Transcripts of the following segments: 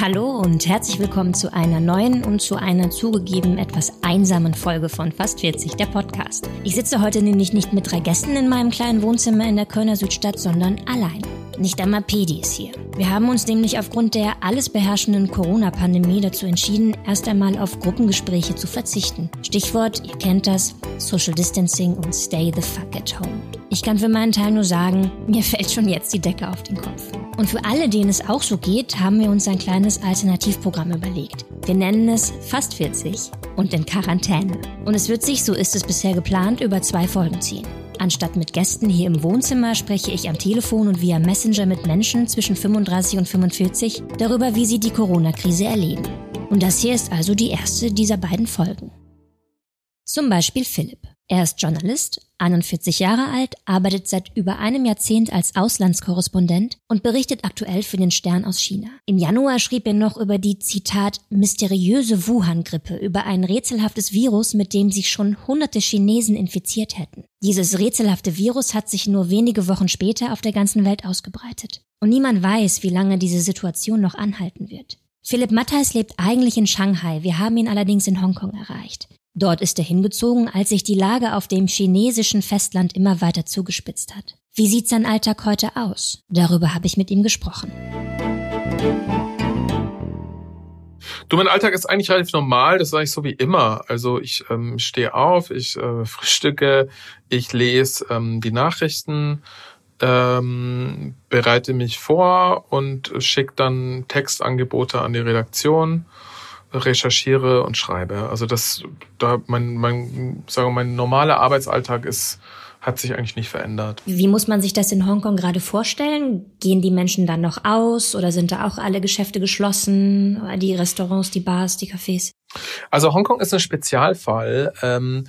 Hallo und herzlich willkommen zu einer neuen und zu einer zugegeben etwas einsamen Folge von Fast 40, der Podcast. Ich sitze heute nämlich nicht mit drei Gästen in meinem kleinen Wohnzimmer in der Kölner Südstadt, sondern allein. Nicht einmal Pedi ist hier. Wir haben uns nämlich aufgrund der alles beherrschenden Corona-Pandemie dazu entschieden, erst einmal auf Gruppengespräche zu verzichten. Stichwort, ihr kennt das, Social Distancing und Stay the fuck at home. Ich kann für meinen Teil nur sagen, mir fällt schon jetzt die Decke auf den Kopf. Und für alle, denen es auch so geht, haben wir uns ein kleines Alternativprogramm überlegt. Wir nennen es Fast 40 und in Quarantäne. Und es wird sich, so ist es bisher geplant, über zwei Folgen ziehen. Anstatt mit Gästen hier im Wohnzimmer spreche ich am Telefon und via Messenger mit Menschen zwischen 35 und 45 darüber, wie sie die Corona-Krise erleben. Und das hier ist also die erste dieser beiden Folgen. Zum Beispiel Philipp. Er ist Journalist, 41 Jahre alt, arbeitet seit über einem Jahrzehnt als Auslandskorrespondent und berichtet aktuell für den Stern aus China. Im Januar schrieb er noch über die, Zitat, mysteriöse Wuhan-Grippe, über ein rätselhaftes Virus, mit dem sich schon hunderte Chinesen infiziert hätten. Dieses rätselhafte Virus hat sich nur wenige Wochen später auf der ganzen Welt ausgebreitet. Und niemand weiß, wie lange diese Situation noch anhalten wird. Philipp Matthijs lebt eigentlich in Shanghai, wir haben ihn allerdings in Hongkong erreicht. Dort ist er hingezogen, als sich die Lage auf dem chinesischen Festland immer weiter zugespitzt hat. Wie sieht sein Alltag heute aus? Darüber habe ich mit ihm gesprochen. Du, mein Alltag ist eigentlich relativ normal, das sage ich so wie immer. Also ich ähm, stehe auf, ich äh, frühstücke, ich lese ähm, die Nachrichten, ähm, bereite mich vor und schicke dann Textangebote an die Redaktion recherchiere und schreibe. Also das, da mein, mein, sagen wir, mein normaler Arbeitsalltag ist, hat sich eigentlich nicht verändert. Wie muss man sich das in Hongkong gerade vorstellen? Gehen die Menschen dann noch aus oder sind da auch alle Geschäfte geschlossen? Die Restaurants, die Bars, die Cafés? Also Hongkong ist ein Spezialfall, ähm,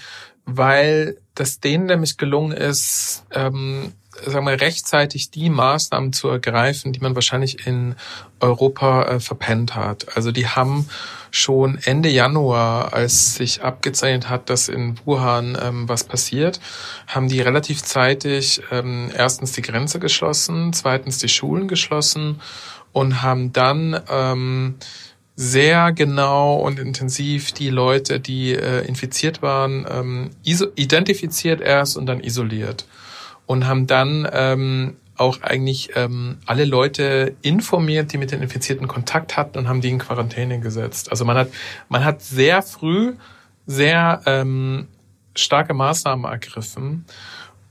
weil das denen nämlich gelungen ist, ähm, sagen wir, rechtzeitig die Maßnahmen zu ergreifen, die man wahrscheinlich in Europa äh, verpennt hat. Also die haben schon Ende Januar, als sich abgezeichnet hat, dass in Wuhan ähm, was passiert, haben die relativ zeitig ähm, erstens die Grenze geschlossen, zweitens die Schulen geschlossen und haben dann ähm, sehr genau und intensiv die Leute, die äh, infiziert waren, ähm, identifiziert erst und dann isoliert und haben dann ähm, auch eigentlich ähm, alle Leute informiert, die mit den Infizierten Kontakt hatten und haben die in Quarantäne gesetzt. Also man hat man hat sehr früh sehr ähm, starke Maßnahmen ergriffen.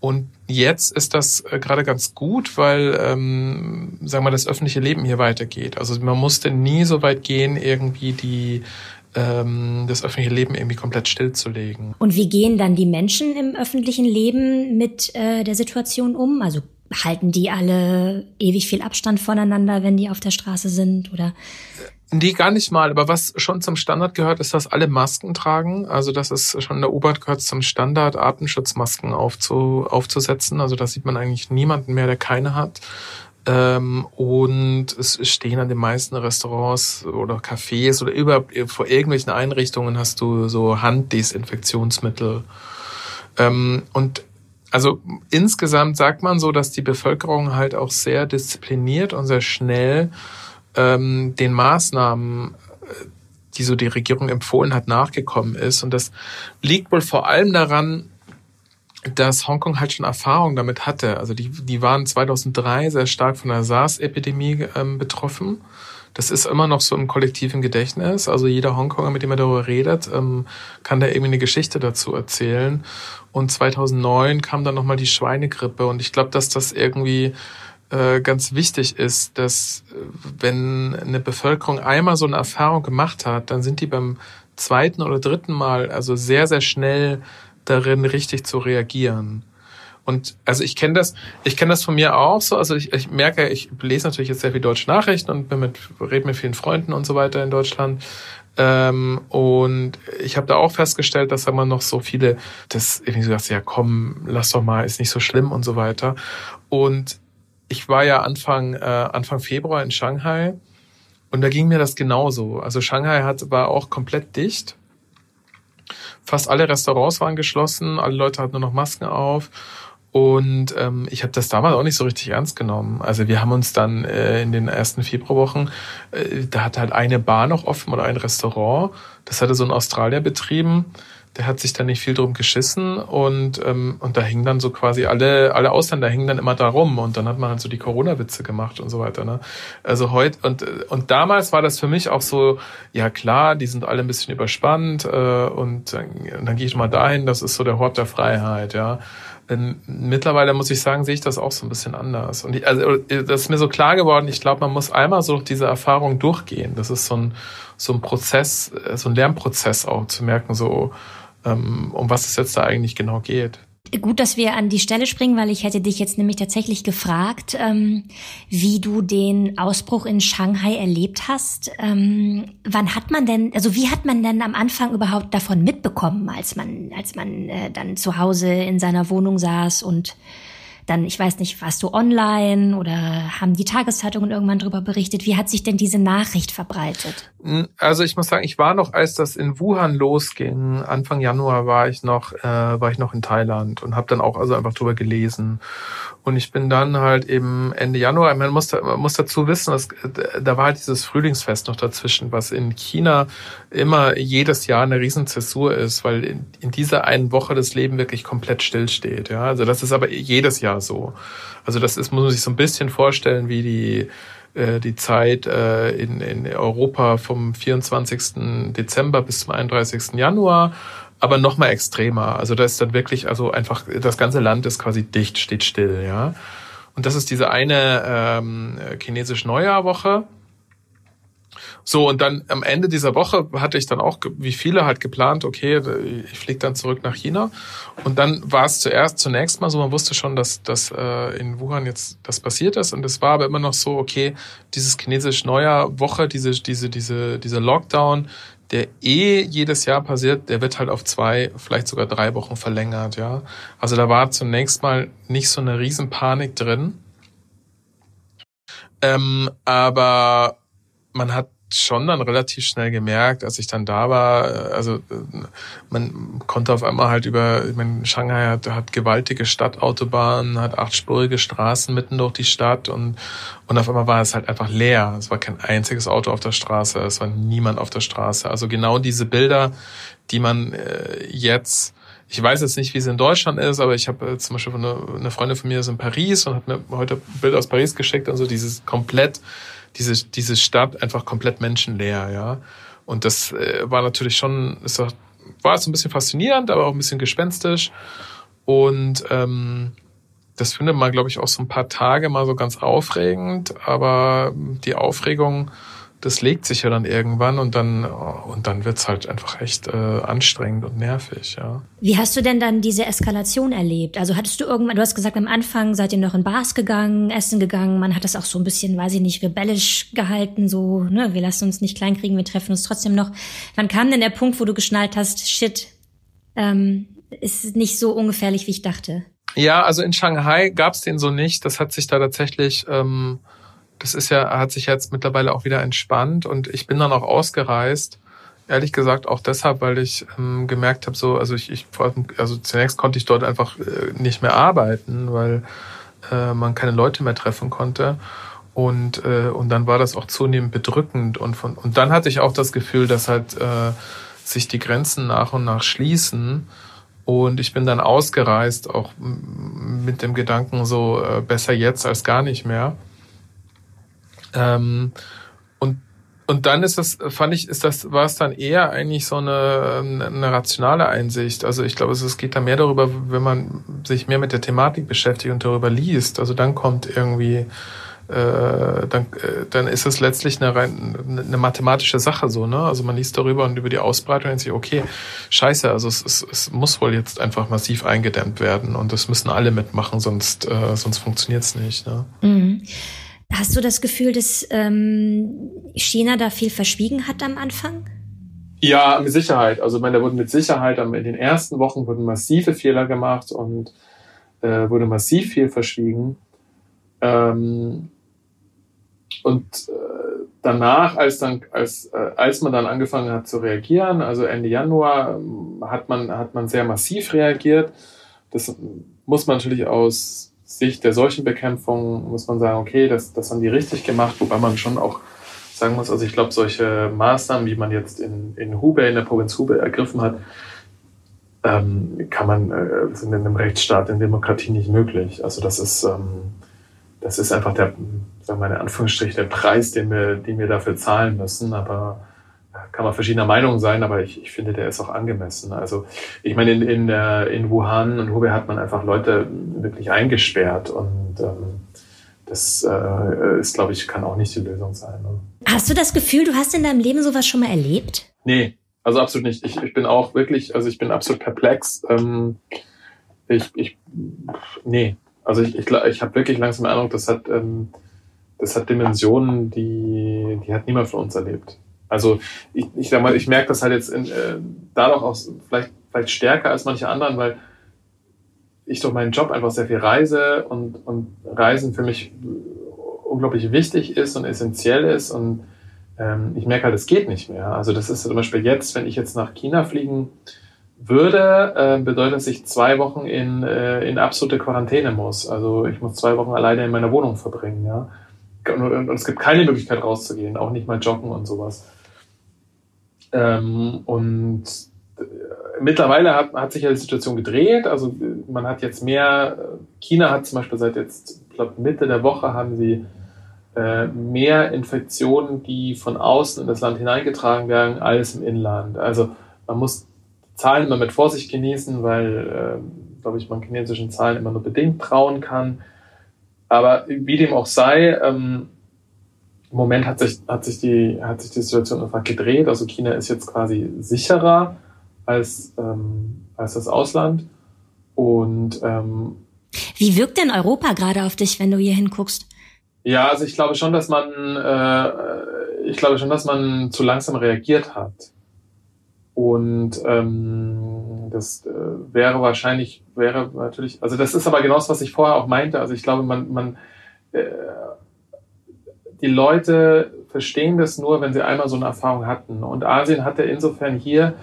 Und jetzt ist das äh, gerade ganz gut, weil, ähm, sagen wir, das öffentliche Leben hier weitergeht. Also man musste nie so weit gehen, irgendwie die ähm, das öffentliche Leben irgendwie komplett stillzulegen. Und wie gehen dann die Menschen im öffentlichen Leben mit äh, der Situation um? Also halten die alle ewig viel Abstand voneinander, wenn die auf der Straße sind oder? Nee, gar nicht mal. Aber was schon zum Standard gehört, ist, dass alle Masken tragen. Also das ist schon der Ober gehört zum Standard, Atemschutzmasken aufzu, aufzusetzen. Also da sieht man eigentlich niemanden mehr, der keine hat. Ähm, und es stehen an den meisten Restaurants oder Cafés oder über, vor irgendwelchen Einrichtungen hast du so Handdesinfektionsmittel. Ähm, und also insgesamt sagt man so, dass die Bevölkerung halt auch sehr diszipliniert und sehr schnell ähm, den Maßnahmen, äh, die so die Regierung empfohlen hat, nachgekommen ist. Und das liegt wohl vor allem daran, dass Hongkong halt schon Erfahrung damit hatte. Also die, die waren 2003 sehr stark von der SARS-Epidemie ähm, betroffen. Das ist immer noch so im kollektiven Gedächtnis. Also jeder Hongkonger, mit dem er darüber redet, ähm, kann da irgendwie eine Geschichte dazu erzählen. Und 2009 kam dann nochmal die Schweinegrippe. Und ich glaube, dass das irgendwie äh, ganz wichtig ist, dass äh, wenn eine Bevölkerung einmal so eine Erfahrung gemacht hat, dann sind die beim zweiten oder dritten Mal also sehr, sehr schnell darin, richtig zu reagieren. Und also ich kenne das, ich kenne das von mir auch so. Also ich, ich merke, ich lese natürlich jetzt sehr viel deutsche Nachrichten und bin mit, rede mit vielen Freunden und so weiter in Deutschland. Ähm, und ich habe da auch festgestellt, dass immer noch so viele das irgendwie so gesagt, ja komm, lass doch mal, ist nicht so schlimm und so weiter. Und ich war ja Anfang, äh, Anfang Februar in Shanghai und da ging mir das genauso. Also Shanghai hat, war auch komplett dicht Fast alle Restaurants waren geschlossen, alle Leute hatten nur noch Masken auf. Und ähm, ich habe das damals auch nicht so richtig ernst genommen. Also wir haben uns dann äh, in den ersten Februarwochen, äh, da hat halt eine Bar noch offen oder ein Restaurant. Das hatte so ein Australier betrieben der hat sich da nicht viel drum geschissen und, ähm, und da hingen dann so quasi alle, alle Ausländer hingen dann immer da rum und dann hat man halt so die Corona-Witze gemacht und so weiter. Ne? Also heute und, und damals war das für mich auch so, ja klar, die sind alle ein bisschen überspannt äh, und dann, dann gehe ich mal dahin, das ist so der Hort der Freiheit, ja. Ähm, mittlerweile muss ich sagen, sehe ich das auch so ein bisschen anders. Und ich, also das ist mir so klar geworden, ich glaube, man muss einmal so diese Erfahrung durchgehen. Das ist so ein, so ein Prozess, äh, so ein Lernprozess auch zu merken, so um was es jetzt da eigentlich genau geht. Gut, dass wir an die Stelle springen, weil ich hätte dich jetzt nämlich tatsächlich gefragt, ähm, wie du den Ausbruch in Shanghai erlebt hast. Ähm, wann hat man denn, also wie hat man denn am Anfang überhaupt davon mitbekommen, als man, als man äh, dann zu Hause in seiner Wohnung saß und dann, ich weiß nicht, warst du online oder haben die Tageszeitungen irgendwann darüber berichtet? Wie hat sich denn diese Nachricht verbreitet? Hm, also ich muss sagen, ich war noch, als das in Wuhan losging, Anfang Januar war ich noch, äh, war ich noch in Thailand und habe dann auch also einfach drüber gelesen. Und ich bin dann halt eben Ende Januar, man muss, man muss dazu wissen, dass, da war halt dieses Frühlingsfest noch dazwischen, was in China immer jedes Jahr eine Riesenzäsur ist, weil in, in dieser einen Woche das Leben wirklich komplett stillsteht. Ja? Also das ist aber jedes Jahr so. Also das ist, muss man sich so ein bisschen vorstellen, wie die äh, die Zeit äh, in, in Europa vom 24. Dezember bis zum 31. Januar aber noch mal extremer. Also da ist dann wirklich, also einfach das ganze Land ist quasi dicht, steht still, ja. Und das ist diese eine ähm, chinesische Neujahrwoche. So, und dann am Ende dieser Woche hatte ich dann auch, wie viele halt geplant, okay, ich fliege dann zurück nach China. Und dann war es zuerst, zunächst mal so, man wusste schon, dass, dass äh, in Wuhan jetzt das passiert ist. Und es war aber immer noch so, okay, dieses chinesische Neujahrwoche, diese, diese, diese, diese Lockdown, der eh jedes Jahr passiert, der wird halt auf zwei, vielleicht sogar drei Wochen verlängert, ja. Also da war zunächst mal nicht so eine Riesenpanik drin. Ähm, aber man hat schon dann relativ schnell gemerkt, als ich dann da war, also man konnte auf einmal halt über, ich meine, Shanghai hat, hat gewaltige Stadtautobahnen, hat achtspurige Straßen mitten durch die Stadt und, und auf einmal war es halt einfach leer. Es war kein einziges Auto auf der Straße, es war niemand auf der Straße. Also genau diese Bilder, die man äh, jetzt ich weiß jetzt nicht, wie es in Deutschland ist, aber ich habe äh, zum Beispiel eine, eine Freundin von mir ist in Paris und hat mir heute Bilder aus Paris geschickt und so dieses komplett diese, diese Stadt einfach komplett menschenleer, ja. Und das äh, war natürlich schon, ist doch, war so ein bisschen faszinierend, aber auch ein bisschen gespenstisch. Und ähm, das findet man, glaube ich, auch so ein paar Tage mal so ganz aufregend, aber die Aufregung das legt sich ja dann irgendwann und dann und dann wird's halt einfach echt äh, anstrengend und nervig, ja. Wie hast du denn dann diese Eskalation erlebt? Also hattest du irgendwann, du hast gesagt, am Anfang seid ihr noch in Bars gegangen, essen gegangen, man hat das auch so ein bisschen, weiß ich nicht, rebellisch gehalten, so, ne, wir lassen uns nicht kleinkriegen, wir treffen uns trotzdem noch. Wann kam denn der Punkt, wo du geschnallt hast, shit, ähm, ist nicht so ungefährlich, wie ich dachte? Ja, also in Shanghai gab's den so nicht. Das hat sich da tatsächlich ähm, das ist ja, hat sich jetzt mittlerweile auch wieder entspannt und ich bin dann auch ausgereist. Ehrlich gesagt auch deshalb, weil ich ähm, gemerkt habe, so, also ich, ich, also zunächst konnte ich dort einfach äh, nicht mehr arbeiten, weil äh, man keine Leute mehr treffen konnte. Und, äh, und dann war das auch zunehmend bedrückend. Und, von, und dann hatte ich auch das Gefühl, dass halt äh, sich die Grenzen nach und nach schließen. Und ich bin dann ausgereist, auch mit dem Gedanken so, äh, besser jetzt als gar nicht mehr. Ähm, und und dann ist das, fand ich, ist das, war es dann eher eigentlich so eine, eine rationale Einsicht. Also ich glaube, es geht da mehr darüber, wenn man sich mehr mit der Thematik beschäftigt und darüber liest. Also dann kommt irgendwie, äh, dann, äh, dann ist es letztlich eine, rein, eine mathematische Sache so, ne? Also man liest darüber und über die Ausbreitung und sich, okay, scheiße, also es, es, es muss wohl jetzt einfach massiv eingedämmt werden und das müssen alle mitmachen, sonst, äh, sonst funktioniert's nicht. Ne? Mhm. Hast du das Gefühl, dass ähm, China da viel verschwiegen hat am Anfang? Ja, mit Sicherheit. Also ich meine, da wurden mit Sicherheit in den ersten Wochen wurden massive Fehler gemacht und äh, wurde massiv viel verschwiegen. Ähm, und äh, danach, als dann, als, äh, als man dann angefangen hat zu reagieren, also Ende Januar, hat man, hat man sehr massiv reagiert. Das muss man natürlich aus Sicht der Seuchenbekämpfung, muss man sagen, okay, das, das haben die richtig gemacht, wobei man schon auch sagen muss, also ich glaube, solche Maßnahmen, wie man jetzt in, in Hubei, in der Provinz Hubei ergriffen hat, ähm, kann man, äh, sind in einem Rechtsstaat, in Demokratie nicht möglich. Also das ist, ähm, das ist einfach der, sagen wir mal in Anführungsstrich, der Preis, den wir, den wir dafür zahlen müssen. Aber kann man verschiedener Meinung sein, aber ich, ich finde, der ist auch angemessen. Also ich meine, in, in, in Wuhan und Hubei hat man einfach Leute wirklich eingesperrt und ähm, das äh, ist, glaube ich, kann auch nicht die Lösung sein. Ne? Hast du das Gefühl, du hast in deinem Leben sowas schon mal erlebt? Nee, also absolut nicht. Ich, ich bin auch wirklich, also ich bin absolut perplex. Ähm, ich, ich, nee, also ich, ich, ich habe wirklich langsam den Eindruck, das hat, ähm, das hat Dimensionen, die, die hat niemand von uns erlebt. Also ich, ich sag mal, ich merke das halt jetzt in, äh, dadurch auch vielleicht, vielleicht stärker als manche anderen, weil ich durch meinen Job einfach sehr viel reise und, und Reisen für mich unglaublich wichtig ist und essentiell ist und ähm, ich merke halt, es geht nicht mehr. Also das ist zum Beispiel jetzt, wenn ich jetzt nach China fliegen würde, äh, bedeutet, dass ich zwei Wochen in, äh, in absolute Quarantäne muss. Also ich muss zwei Wochen alleine in meiner Wohnung verbringen, ja. Und, und es gibt keine Möglichkeit rauszugehen, auch nicht mal joggen und sowas. Ähm, und äh, mittlerweile hat, hat sich ja die Situation gedreht. Also man hat jetzt mehr, China hat zum Beispiel seit jetzt, ich glaube Mitte der Woche haben sie äh, mehr Infektionen, die von außen in das Land hineingetragen werden, als im Inland. Also man muss Zahlen immer mit Vorsicht genießen, weil, äh, glaube ich, man chinesischen Zahlen immer nur bedingt trauen kann. Aber wie dem auch sei, ähm, im Moment hat sich, hat, sich die, hat sich die Situation einfach gedreht. Also China ist jetzt quasi sicherer als, ähm, als das Ausland. Und ähm, wie wirkt denn Europa gerade auf dich, wenn du hier hinguckst? Ja, also ich glaube schon, dass man, äh, ich glaube schon, dass man zu langsam reagiert hat. Und ähm, das äh, wäre wahrscheinlich, wäre natürlich, also das ist aber genau das, was ich vorher auch meinte. Also ich glaube, man, man äh, die Leute verstehen das nur, wenn sie einmal so eine Erfahrung hatten. Und Asien hatte insofern hier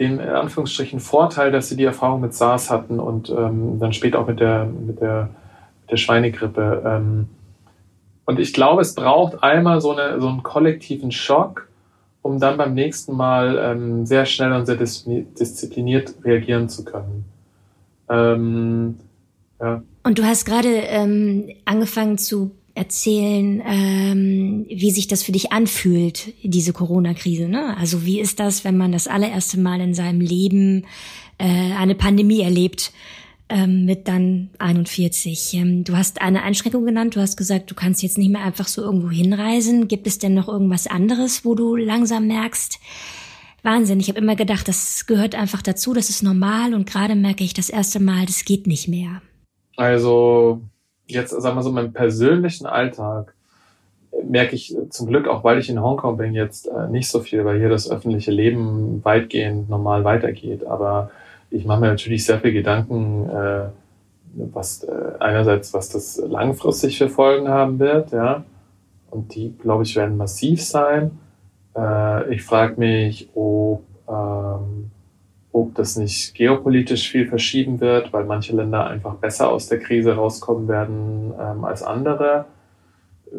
den in Anführungsstrichen Vorteil, dass sie die Erfahrung mit SARS hatten und ähm, dann später auch mit der, mit der, mit der Schweinegrippe. Ähm, und ich glaube, es braucht einmal so, eine, so einen kollektiven Schock, um dann beim nächsten Mal ähm, sehr schnell und sehr diszipliniert reagieren zu können. Ähm, ja. Und du hast gerade ähm, angefangen zu erzählen, ähm, wie sich das für dich anfühlt, diese Corona-Krise. Ne? Also wie ist das, wenn man das allererste Mal in seinem Leben äh, eine Pandemie erlebt? ähm, mit dann 41. Ähm, du hast eine Einschränkung genannt. Du hast gesagt, du kannst jetzt nicht mehr einfach so irgendwo hinreisen. Gibt es denn noch irgendwas anderes, wo du langsam merkst, Wahnsinn. Ich habe immer gedacht, das gehört einfach dazu, das ist normal und gerade merke ich das erste Mal, das geht nicht mehr. Also jetzt, sagen wir so, meinem persönlichen Alltag merke ich zum Glück, auch weil ich in Hongkong bin, jetzt äh, nicht so viel, weil hier das öffentliche Leben weitgehend normal weitergeht. Aber ich mache mir natürlich sehr viel Gedanken, äh, was äh, einerseits, was das langfristig für Folgen haben wird, ja. Und die, glaube ich, werden massiv sein. Äh, ich frage mich, ob, ähm, ob das nicht geopolitisch viel verschieben wird, weil manche Länder einfach besser aus der Krise rauskommen werden ähm, als andere.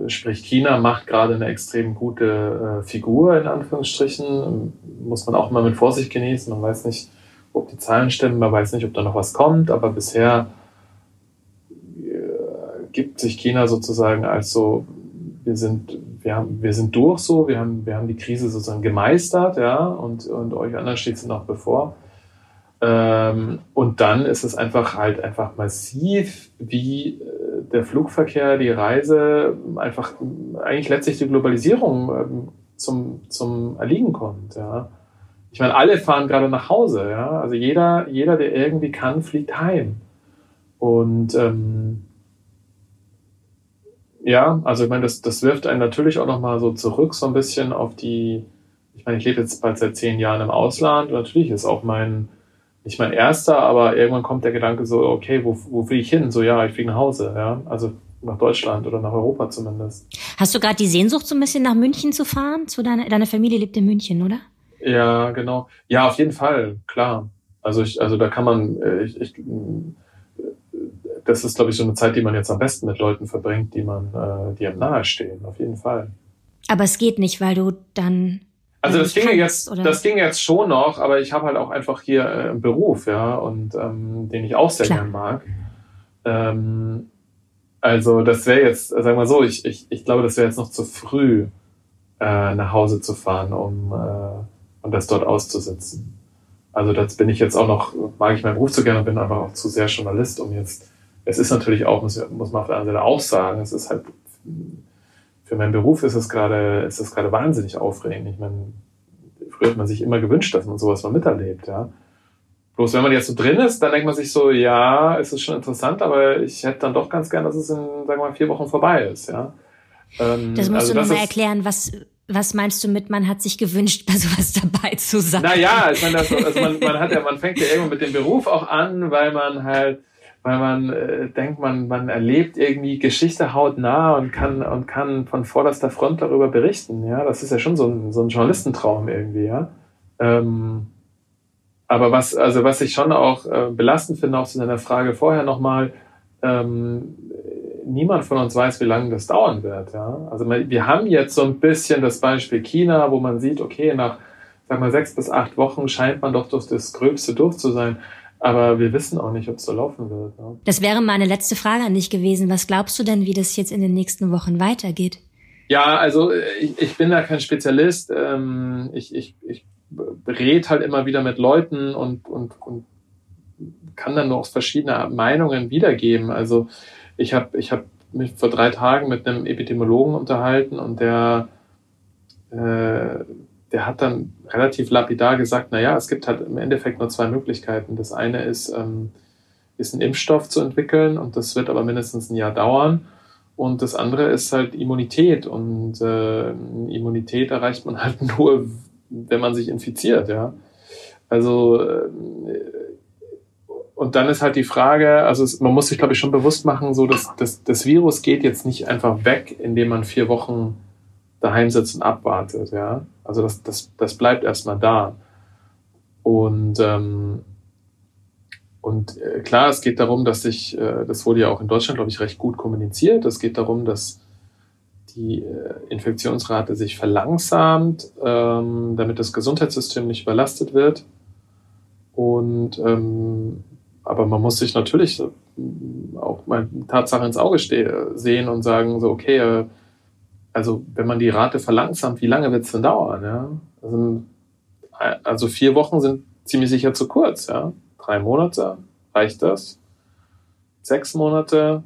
Sprich, China macht gerade eine extrem gute äh, Figur, in Anführungsstrichen. Muss man auch mal mit Vorsicht genießen. Man weiß nicht, ob die Zahlen stimmen, man weiß nicht, ob da noch was kommt, aber bisher äh, gibt sich China sozusagen als so, wir sind, wir haben, wir sind durch so, wir haben, wir haben die Krise sozusagen gemeistert, ja, und, und euch anderen steht sie noch bevor. Ähm, und dann ist es einfach halt einfach massiv, wie äh, der Flugverkehr, die Reise, einfach eigentlich letztlich die Globalisierung ähm, zum, zum Erliegen kommt, ja ich meine, alle fahren gerade nach Hause, ja. Also jeder, jeder, der irgendwie kann, fliegt heim. Und ähm, ja, also ich meine, das, das wirft einen natürlich auch nochmal so zurück, so ein bisschen auf die, ich meine, ich lebe jetzt bald seit zehn Jahren im Ausland und natürlich ist auch mein, nicht mein erster, aber irgendwann kommt der Gedanke so, okay, wo, wo fliege ich hin? So, ja, ich fliege nach Hause, ja. Also nach Deutschland oder nach Europa zumindest. Hast du gerade die Sehnsucht, so ein bisschen nach München zu fahren? Zu deiner, deine Familie lebt in München, oder? Ja, genau. Ja, auf jeden Fall, klar. Also ich, also da kann man, äh, ich, ich das ist, glaube ich, so eine Zeit, die man jetzt am besten mit Leuten verbringt, die man, äh, die einem nahestehen, auf jeden Fall. Aber es geht nicht, weil du dann. Also das ging jetzt, oder? das ging jetzt schon noch, aber ich habe halt auch einfach hier äh, einen Beruf, ja, und ähm, den ich auch sehr Klar. gern mag. Ähm, also das wäre jetzt, sagen wir mal so, ich, ich, ich glaube, das wäre jetzt noch zu früh, äh, nach Hause zu fahren, um äh, und das dort auszusitzen. Also das bin ich jetzt auch noch, mag ich meinen Beruf zu gerne und bin einfach auch zu sehr Journalist, um jetzt, es ist natürlich auch, muss, muss man auf der anderen Seite auch sagen, es ist halt, für meinen Beruf ist es gerade, ist es gerade wahnsinnig aufregend. Ich meine, früher hat man sich immer gewünscht, dass man sowas mal miterlebt, ja. Bloß wenn man jetzt so drin ist, dann denkt man sich so, ja, es ist schon interessant, aber ich hätte dann doch ganz gern, dass es in, sagen wir mal, vier Wochen vorbei ist, ja. Ähm, das musst also du nochmal erklären, was, was meinst du mit, man hat sich gewünscht, bei sowas dabei zu sein? Naja, ich meine, das, also man, man hat ja, man fängt ja irgendwo mit dem Beruf auch an, weil man halt, weil man äh, denkt, man, man erlebt irgendwie Geschichte hautnah und kann, und kann von vorderster Front darüber berichten. Ja, das ist ja schon so ein, so ein Journalistentraum irgendwie, ja. Ähm, aber was, also was ich schon auch äh, belastend finde, auch zu deiner Frage vorher nochmal, ähm, niemand von uns weiß, wie lange das dauern wird. Ja? Also wir haben jetzt so ein bisschen das Beispiel China, wo man sieht, okay, nach sag mal sechs bis acht Wochen scheint man doch durch das Gröbste durch zu sein. Aber wir wissen auch nicht, ob es so laufen wird. Ne? Das wäre meine letzte Frage an dich gewesen. Was glaubst du denn, wie das jetzt in den nächsten Wochen weitergeht? Ja, also ich, ich bin da kein Spezialist. Ähm, ich, ich, ich rede halt immer wieder mit Leuten und, und, und kann dann noch verschiedene Meinungen wiedergeben. Also ich habe ich hab mich vor drei Tagen mit einem Epidemiologen unterhalten und der, äh, der hat dann relativ lapidar gesagt, na ja, es gibt halt im Endeffekt nur zwei Möglichkeiten. Das eine ist, ähm, ist ein Impfstoff zu entwickeln und das wird aber mindestens ein Jahr dauern. Und das andere ist halt Immunität. Und äh, Immunität erreicht man halt nur, wenn man sich infiziert, ja. Also äh, und dann ist halt die Frage, also es, man muss sich, glaube ich, schon bewusst machen, so dass das, das Virus geht jetzt nicht einfach weg, indem man vier Wochen daheim sitzt und abwartet, ja. Also das, das, das bleibt erstmal da. Und, ähm, und äh, klar, es geht darum, dass sich, äh, das wurde ja auch in Deutschland, glaube ich, recht gut kommuniziert. Es geht darum, dass die äh, Infektionsrate sich verlangsamt, ähm, damit das Gesundheitssystem nicht überlastet wird. Und ähm, aber man muss sich natürlich auch mal Tatsache ins Auge sehen und sagen, so, okay, äh, also wenn man die Rate verlangsamt, wie lange wird es denn dauern? Ja? Also, also, vier Wochen sind ziemlich sicher zu kurz. Ja? Drei Monate, reicht das? Sechs Monate?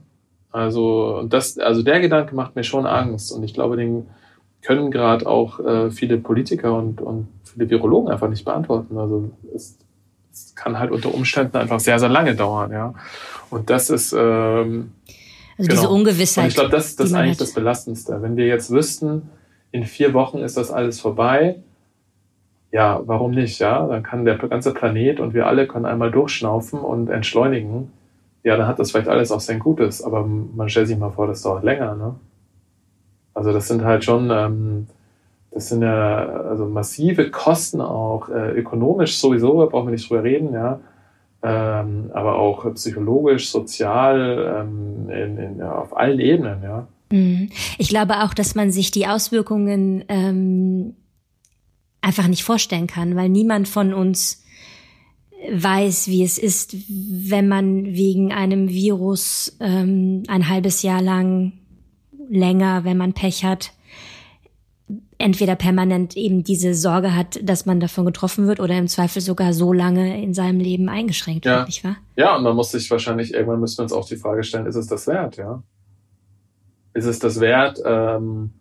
Also, das, also der Gedanke macht mir schon Angst. Und ich glaube, den können gerade auch äh, viele Politiker und, und viele Virologen einfach nicht beantworten. Also es es kann halt unter Umständen einfach sehr, sehr lange dauern, ja. Und das ist ähm, also genau. diese Ungewissheit. Und ich glaube, das, das ist eigentlich hat. das Belastendste. Wenn wir jetzt wüssten, in vier Wochen ist das alles vorbei, ja, warum nicht, ja? Dann kann der ganze Planet und wir alle können einmal durchschnaufen und entschleunigen. Ja, dann hat das vielleicht alles auch sein Gutes, aber man stellt sich mal vor, das dauert länger, ne? Also das sind halt schon ähm, das sind ja also massive Kosten auch, äh, ökonomisch sowieso, brauchen wir nicht drüber reden, ja. Ähm, aber auch psychologisch, sozial, ähm, in, in, auf allen Ebenen, ja. Mhm. Ich glaube auch, dass man sich die Auswirkungen ähm, einfach nicht vorstellen kann, weil niemand von uns weiß, wie es ist, wenn man wegen einem Virus ähm, ein halbes Jahr lang länger, wenn man Pech hat, entweder permanent eben diese Sorge hat, dass man davon getroffen wird oder im Zweifel sogar so lange in seinem Leben eingeschränkt ja. wird, nicht wahr? Ja, und man muss sich wahrscheinlich, irgendwann müssen wir uns auch die Frage stellen, ist es das wert, ja? Ist es das wert, ähm,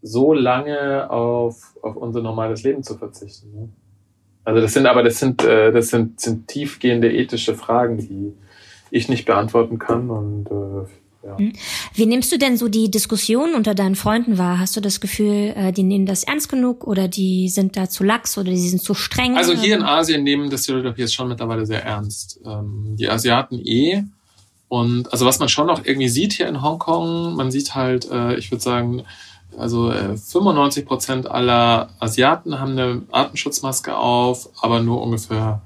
so lange auf, auf unser normales Leben zu verzichten? Ne? Also das sind aber das sind äh, das sind, sind tiefgehende ethische Fragen, die ich nicht beantworten kann und äh, ja. Hm. Wie nimmst du denn so die Diskussion unter deinen Freunden wahr? Hast du das Gefühl, äh, die nehmen das ernst genug oder die sind da zu lax oder die sind zu streng? Also hier in Asien nehmen das die Leute jetzt schon mittlerweile sehr ernst. Ähm, die Asiaten eh. Und also was man schon noch irgendwie sieht hier in Hongkong, man sieht halt, äh, ich würde sagen, also 95 Prozent aller Asiaten haben eine Atemschutzmaske auf, aber nur ungefähr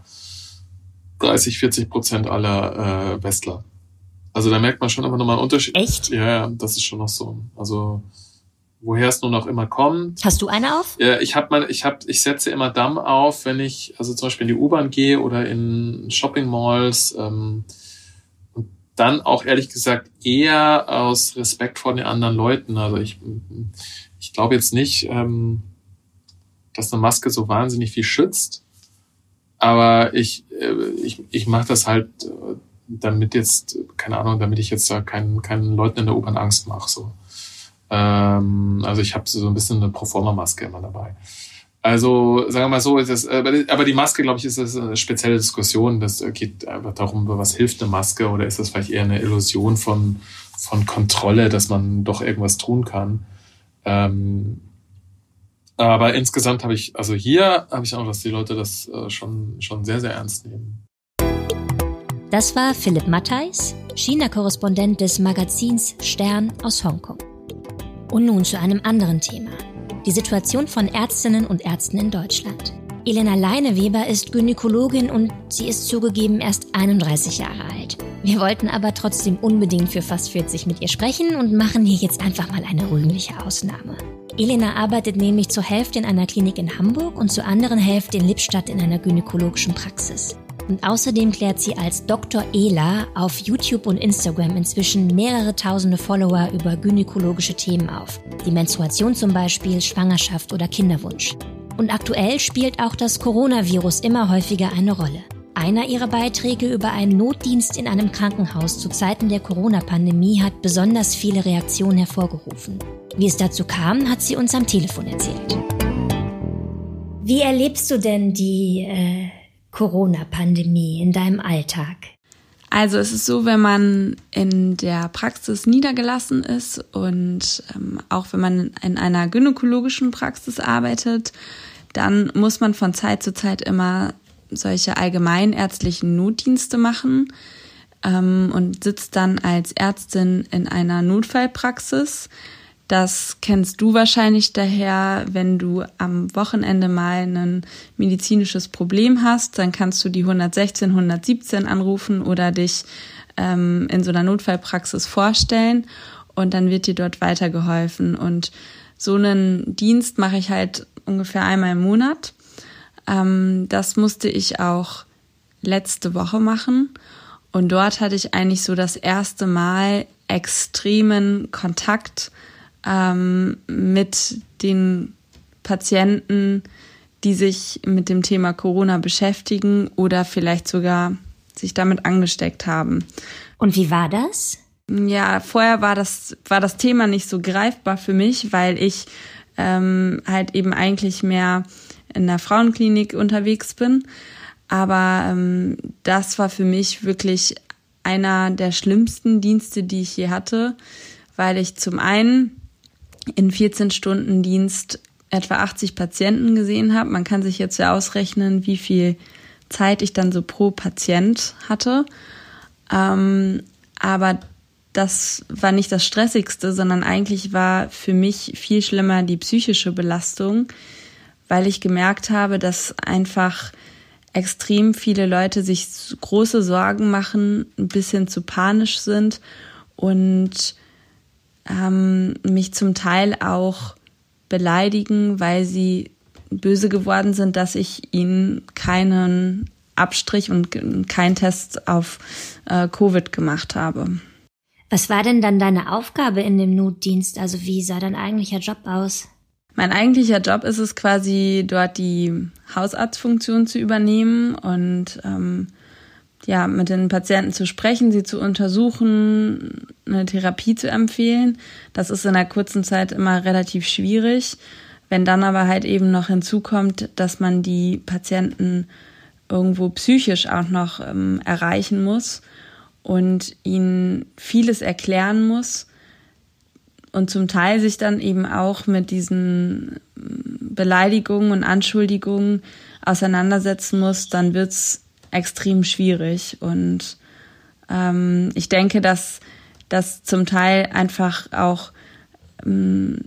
30, 40 Prozent aller Westler. Also da merkt man schon immer nochmal einen Unterschied. Echt? Ja, das ist schon noch so. Also woher es nun auch immer kommt. Hast du eine auf? Ja, ich habe mal, ich habe, ich setze immer Damm auf, wenn ich, also zum Beispiel in die U-Bahn gehe oder in Shopping Malls. Ähm, und dann auch ehrlich gesagt eher aus Respekt vor den anderen Leuten. Also ich, ich glaube jetzt nicht, ähm, dass eine Maske so wahnsinnig viel schützt. Aber ich, äh, ich, ich mache das halt, äh, damit jetzt, keine Ahnung, damit ich jetzt da keinen, keinen Leuten in der U-Bahn Angst mache. So. Ähm, also ich habe so ein bisschen eine Proforma-Maske immer dabei. Also sagen wir mal so, das, aber die Maske, glaube ich, ist das eine spezielle Diskussion. Das geht einfach darum, was hilft eine Maske oder ist das vielleicht eher eine Illusion von, von Kontrolle, dass man doch irgendwas tun kann. Ähm, aber insgesamt habe ich, also hier habe ich auch, dass die Leute das äh, schon, schon sehr, sehr ernst nehmen. Das war Philipp Mattheis, China-Korrespondent des Magazins Stern aus Hongkong. Und nun zu einem anderen Thema. Die Situation von Ärztinnen und Ärzten in Deutschland. Elena Leineweber ist Gynäkologin und sie ist zugegeben erst 31 Jahre alt. Wir wollten aber trotzdem unbedingt für fast 40 mit ihr sprechen und machen hier jetzt einfach mal eine rühmliche Ausnahme. Elena arbeitet nämlich zur Hälfte in einer Klinik in Hamburg und zur anderen Hälfte in Lippstadt in einer gynäkologischen Praxis. Und außerdem klärt sie als Dr. Ela auf YouTube und Instagram inzwischen mehrere tausende Follower über gynäkologische Themen auf. Die Menstruation zum Beispiel, Schwangerschaft oder Kinderwunsch. Und aktuell spielt auch das Coronavirus immer häufiger eine Rolle. Einer ihrer Beiträge über einen Notdienst in einem Krankenhaus zu Zeiten der Corona-Pandemie hat besonders viele Reaktionen hervorgerufen. Wie es dazu kam, hat sie uns am Telefon erzählt. Wie erlebst du denn die äh, Corona-Pandemie in deinem Alltag? Also es ist so, wenn man in der Praxis niedergelassen ist und ähm, auch wenn man in einer gynäkologischen Praxis arbeitet, dann muss man von Zeit zu Zeit immer solche allgemeinärztlichen Notdienste machen ähm, und sitzt dann als Ärztin in einer Notfallpraxis. Das kennst du wahrscheinlich daher, wenn du am Wochenende mal ein medizinisches Problem hast, dann kannst du die 116, 117 anrufen oder dich ähm, in so einer Notfallpraxis vorstellen und dann wird dir dort weitergeholfen. Und so einen Dienst mache ich halt ungefähr einmal im Monat. Ähm, das musste ich auch letzte Woche machen. Und dort hatte ich eigentlich so das erste Mal extremen Kontakt ähm, mit den Patienten, die sich mit dem Thema Corona beschäftigen oder vielleicht sogar sich damit angesteckt haben. Und wie war das? Ja, vorher war das, war das Thema nicht so greifbar für mich, weil ich ähm, halt eben eigentlich mehr in der Frauenklinik unterwegs bin. Aber ähm, das war für mich wirklich einer der schlimmsten Dienste, die ich je hatte, weil ich zum einen in 14 Stunden Dienst etwa 80 Patienten gesehen habe. Man kann sich jetzt ja ausrechnen, wie viel Zeit ich dann so pro Patient hatte. Ähm, aber das war nicht das Stressigste, sondern eigentlich war für mich viel schlimmer die psychische Belastung, weil ich gemerkt habe, dass einfach extrem viele Leute sich große Sorgen machen, ein bisschen zu panisch sind und ähm, mich zum Teil auch beleidigen, weil sie böse geworden sind, dass ich ihnen keinen Abstrich und keinen Test auf äh, Covid gemacht habe. Was war denn dann deine Aufgabe in dem Notdienst? Also wie sah dein eigentlicher Job aus? Mein eigentlicher Job ist es quasi, dort die Hausarztfunktion zu übernehmen und ähm, ja, mit den Patienten zu sprechen, sie zu untersuchen, eine Therapie zu empfehlen. Das ist in einer kurzen Zeit immer relativ schwierig. Wenn dann aber halt eben noch hinzukommt, dass man die Patienten irgendwo psychisch auch noch ähm, erreichen muss und ihnen vieles erklären muss und zum Teil sich dann eben auch mit diesen Beleidigungen und Anschuldigungen auseinandersetzen muss, dann wird's extrem schwierig. Und ähm, ich denke, dass das zum Teil einfach auch ähm,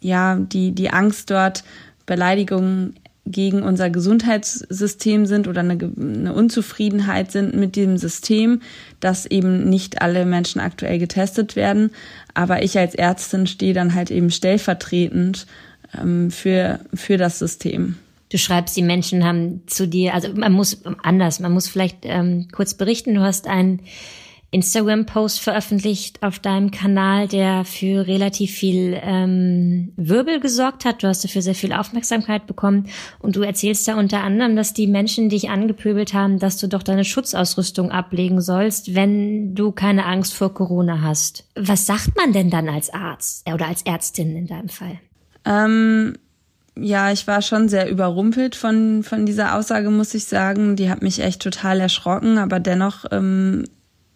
ja die die Angst dort Beleidigungen gegen unser Gesundheitssystem sind oder eine, eine, Unzufriedenheit sind mit dem System, dass eben nicht alle Menschen aktuell getestet werden. Aber ich als Ärztin stehe dann halt eben stellvertretend ähm, für, für das System. Du schreibst, die Menschen haben zu dir, also man muss anders, man muss vielleicht ähm, kurz berichten, du hast ein Instagram-Post veröffentlicht auf deinem Kanal, der für relativ viel ähm, Wirbel gesorgt hat. Du hast dafür sehr viel Aufmerksamkeit bekommen und du erzählst da unter anderem, dass die Menschen dich angepöbelt haben, dass du doch deine Schutzausrüstung ablegen sollst, wenn du keine Angst vor Corona hast. Was sagt man denn dann als Arzt oder als Ärztin in deinem Fall? Ähm ja, ich war schon sehr überrumpelt von, von dieser Aussage, muss ich sagen. Die hat mich echt total erschrocken, aber dennoch ähm,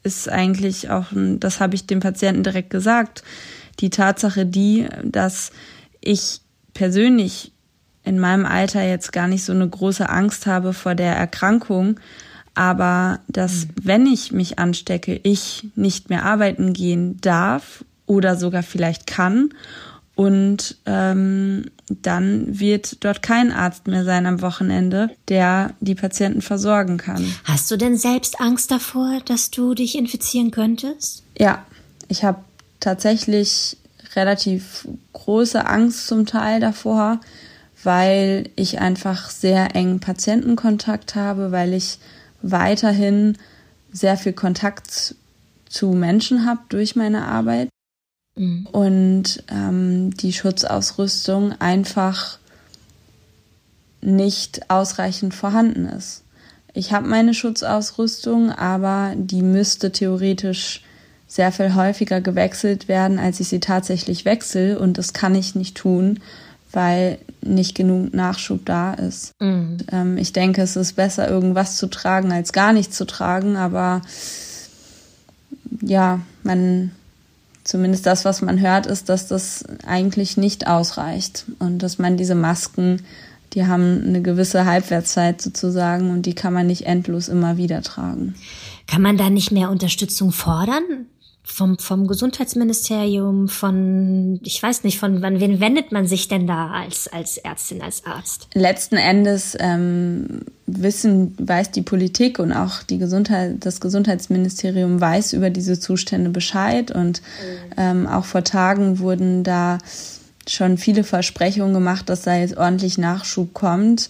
ist eigentlich auch, das habe ich dem Patienten direkt gesagt, die Tatsache die, dass ich persönlich in meinem Alter jetzt gar nicht so eine große Angst habe vor der Erkrankung, aber dass, mhm. wenn ich mich anstecke, ich nicht mehr arbeiten gehen darf oder sogar vielleicht kann und ähm, dann wird dort kein Arzt mehr sein am Wochenende, der die Patienten versorgen kann. Hast du denn selbst Angst davor, dass du dich infizieren könntest? Ja, ich habe tatsächlich relativ große Angst zum Teil davor, weil ich einfach sehr engen Patientenkontakt habe, weil ich weiterhin sehr viel Kontakt zu Menschen habe durch meine Arbeit mhm. und ähm, die Schutzausrüstung einfach nicht ausreichend vorhanden ist. Ich habe meine Schutzausrüstung, aber die müsste theoretisch sehr viel häufiger gewechselt werden, als ich sie tatsächlich wechsle. Und das kann ich nicht tun, weil nicht genug Nachschub da ist. Mhm. Ähm, ich denke, es ist besser, irgendwas zu tragen, als gar nichts zu tragen. Aber ja, man zumindest das, was man hört, ist, dass das eigentlich nicht ausreicht und dass man diese Masken, die haben eine gewisse Halbwertszeit sozusagen und die kann man nicht endlos immer wieder tragen. Kann man da nicht mehr Unterstützung fordern? Vom, vom Gesundheitsministerium, von, ich weiß nicht, von wann, wen wendet man sich denn da als, als Ärztin, als Arzt? Letzten Endes ähm, wissen, weiß die Politik und auch die Gesundheit, das Gesundheitsministerium weiß über diese Zustände Bescheid und mhm. ähm, auch vor Tagen wurden da schon viele Versprechungen gemacht, dass da jetzt ordentlich Nachschub kommt.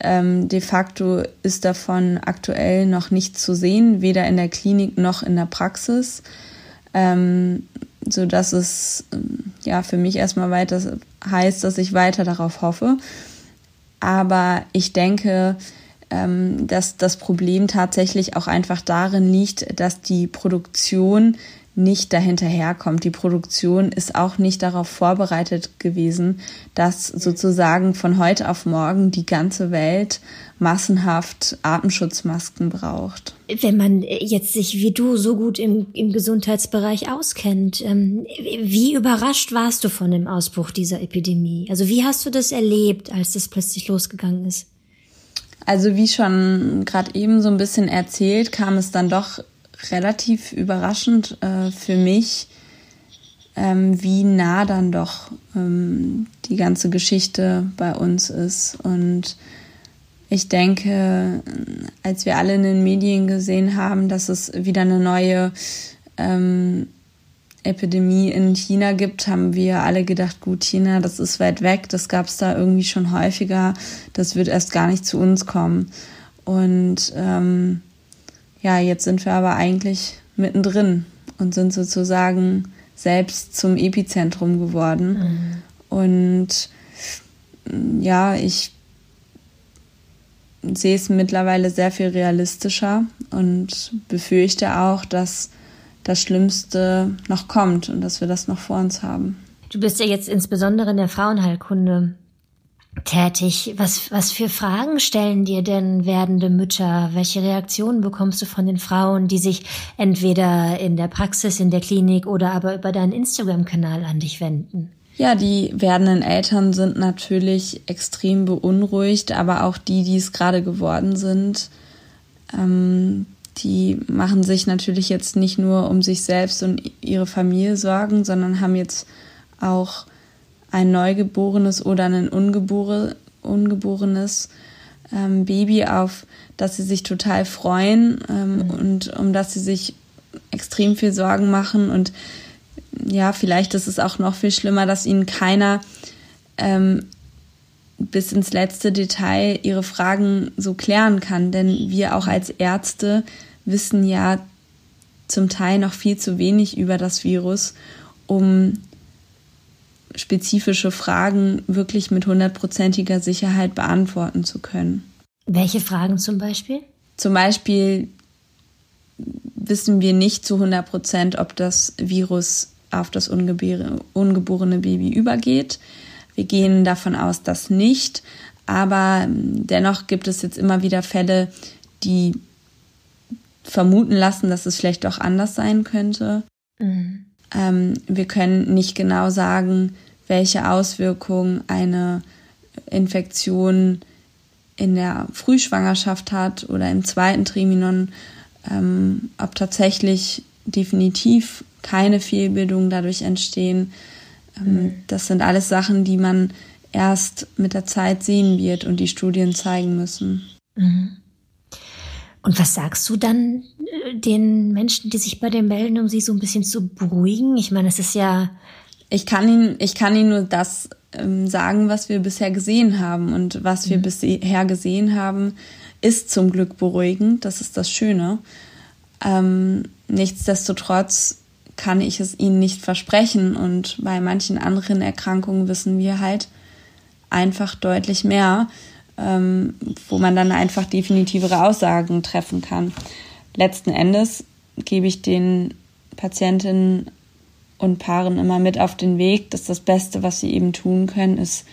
Ähm, de facto ist davon aktuell noch nichts zu sehen, weder in der Klinik noch in der Praxis ähm, so dass es ähm, ja für mich erstmal weiter heißt, dass ich weiter darauf hoffe. Aber ich denke, ähm, dass das Problem tatsächlich auch einfach darin liegt, dass die Produktion nicht dahinterherkommt. Die Produktion ist auch nicht darauf vorbereitet gewesen, dass sozusagen von heute auf morgen die ganze Welt massenhaft Atemschutzmasken braucht. Wenn man jetzt sich wie du so gut im, im Gesundheitsbereich auskennt, ähm, wie überrascht warst du von dem Ausbruch dieser Epidemie? Also wie hast du das erlebt, als das plötzlich losgegangen ist? Also wie schon gerade eben so ein bisschen erzählt, kam es dann doch relativ überraschend äh, für mich, ähm, wie nah dann doch ähm, die ganze Geschichte bei uns ist. Und ich denke, als wir alle in den Medien gesehen haben, dass es wieder eine neue ähm, Epidemie in China gibt, haben wir alle gedacht, gut, China, das ist weit weg, das gab es da irgendwie schon häufiger, das wird erst gar nicht zu uns kommen. Und ähm, ja, jetzt sind wir aber eigentlich mittendrin und sind sozusagen selbst zum Epizentrum geworden. Mhm. Und ja, ich sehe es mittlerweile sehr viel realistischer und befürchte auch, dass das Schlimmste noch kommt und dass wir das noch vor uns haben. Du bist ja jetzt insbesondere in der Frauenheilkunde tätig. Was, was für Fragen stellen dir denn werdende Mütter? Welche Reaktionen bekommst du von den Frauen, die sich entweder in der Praxis, in der Klinik oder aber über deinen Instagram-Kanal an dich wenden? Ja, die werdenden Eltern sind natürlich extrem beunruhigt, aber auch die, die es gerade geworden sind, ähm, die machen sich natürlich jetzt nicht nur um sich selbst und ihre Familie Sorgen, sondern haben jetzt auch ein Neugeborenes oder ein Ungebore, ungeborenes ähm, Baby, auf das sie sich total freuen ähm, mhm. und um das sie sich extrem viel Sorgen machen. Und ja, vielleicht ist es auch noch viel schlimmer, dass ihnen keiner ähm, bis ins letzte Detail ihre Fragen so klären kann. Denn wir auch als Ärzte wissen ja zum Teil noch viel zu wenig über das Virus, um spezifische Fragen wirklich mit hundertprozentiger Sicherheit beantworten zu können. Welche Fragen zum Beispiel? Zum Beispiel wissen wir nicht zu 100 Prozent, ob das Virus auf das ungeborene Baby übergeht. Wir gehen davon aus, dass nicht. Aber dennoch gibt es jetzt immer wieder Fälle, die vermuten lassen, dass es vielleicht auch anders sein könnte. Mhm. Ähm, wir können nicht genau sagen, welche Auswirkungen eine Infektion in der Frühschwangerschaft hat oder im zweiten Triminon, ähm, ob tatsächlich definitiv keine Fehlbildungen dadurch entstehen. Ähm, mhm. Das sind alles Sachen, die man erst mit der Zeit sehen wird und die Studien zeigen müssen. Mhm. Und was sagst du dann äh, den Menschen, die sich bei dir melden, um sie so ein bisschen zu beruhigen? Ich meine, es ist ja. Ich kann ihnen, ich kann ihnen nur das ähm, sagen, was wir bisher gesehen haben. Und was wir mhm. bisher gesehen haben, ist zum Glück beruhigend. Das ist das Schöne. Ähm, nichtsdestotrotz kann ich es ihnen nicht versprechen. Und bei manchen anderen Erkrankungen wissen wir halt einfach deutlich mehr, ähm, wo man dann einfach definitivere Aussagen treffen kann. Letzten Endes gebe ich den Patientinnen und Paaren immer mit auf den Weg, dass das Beste, was sie eben tun können, ist,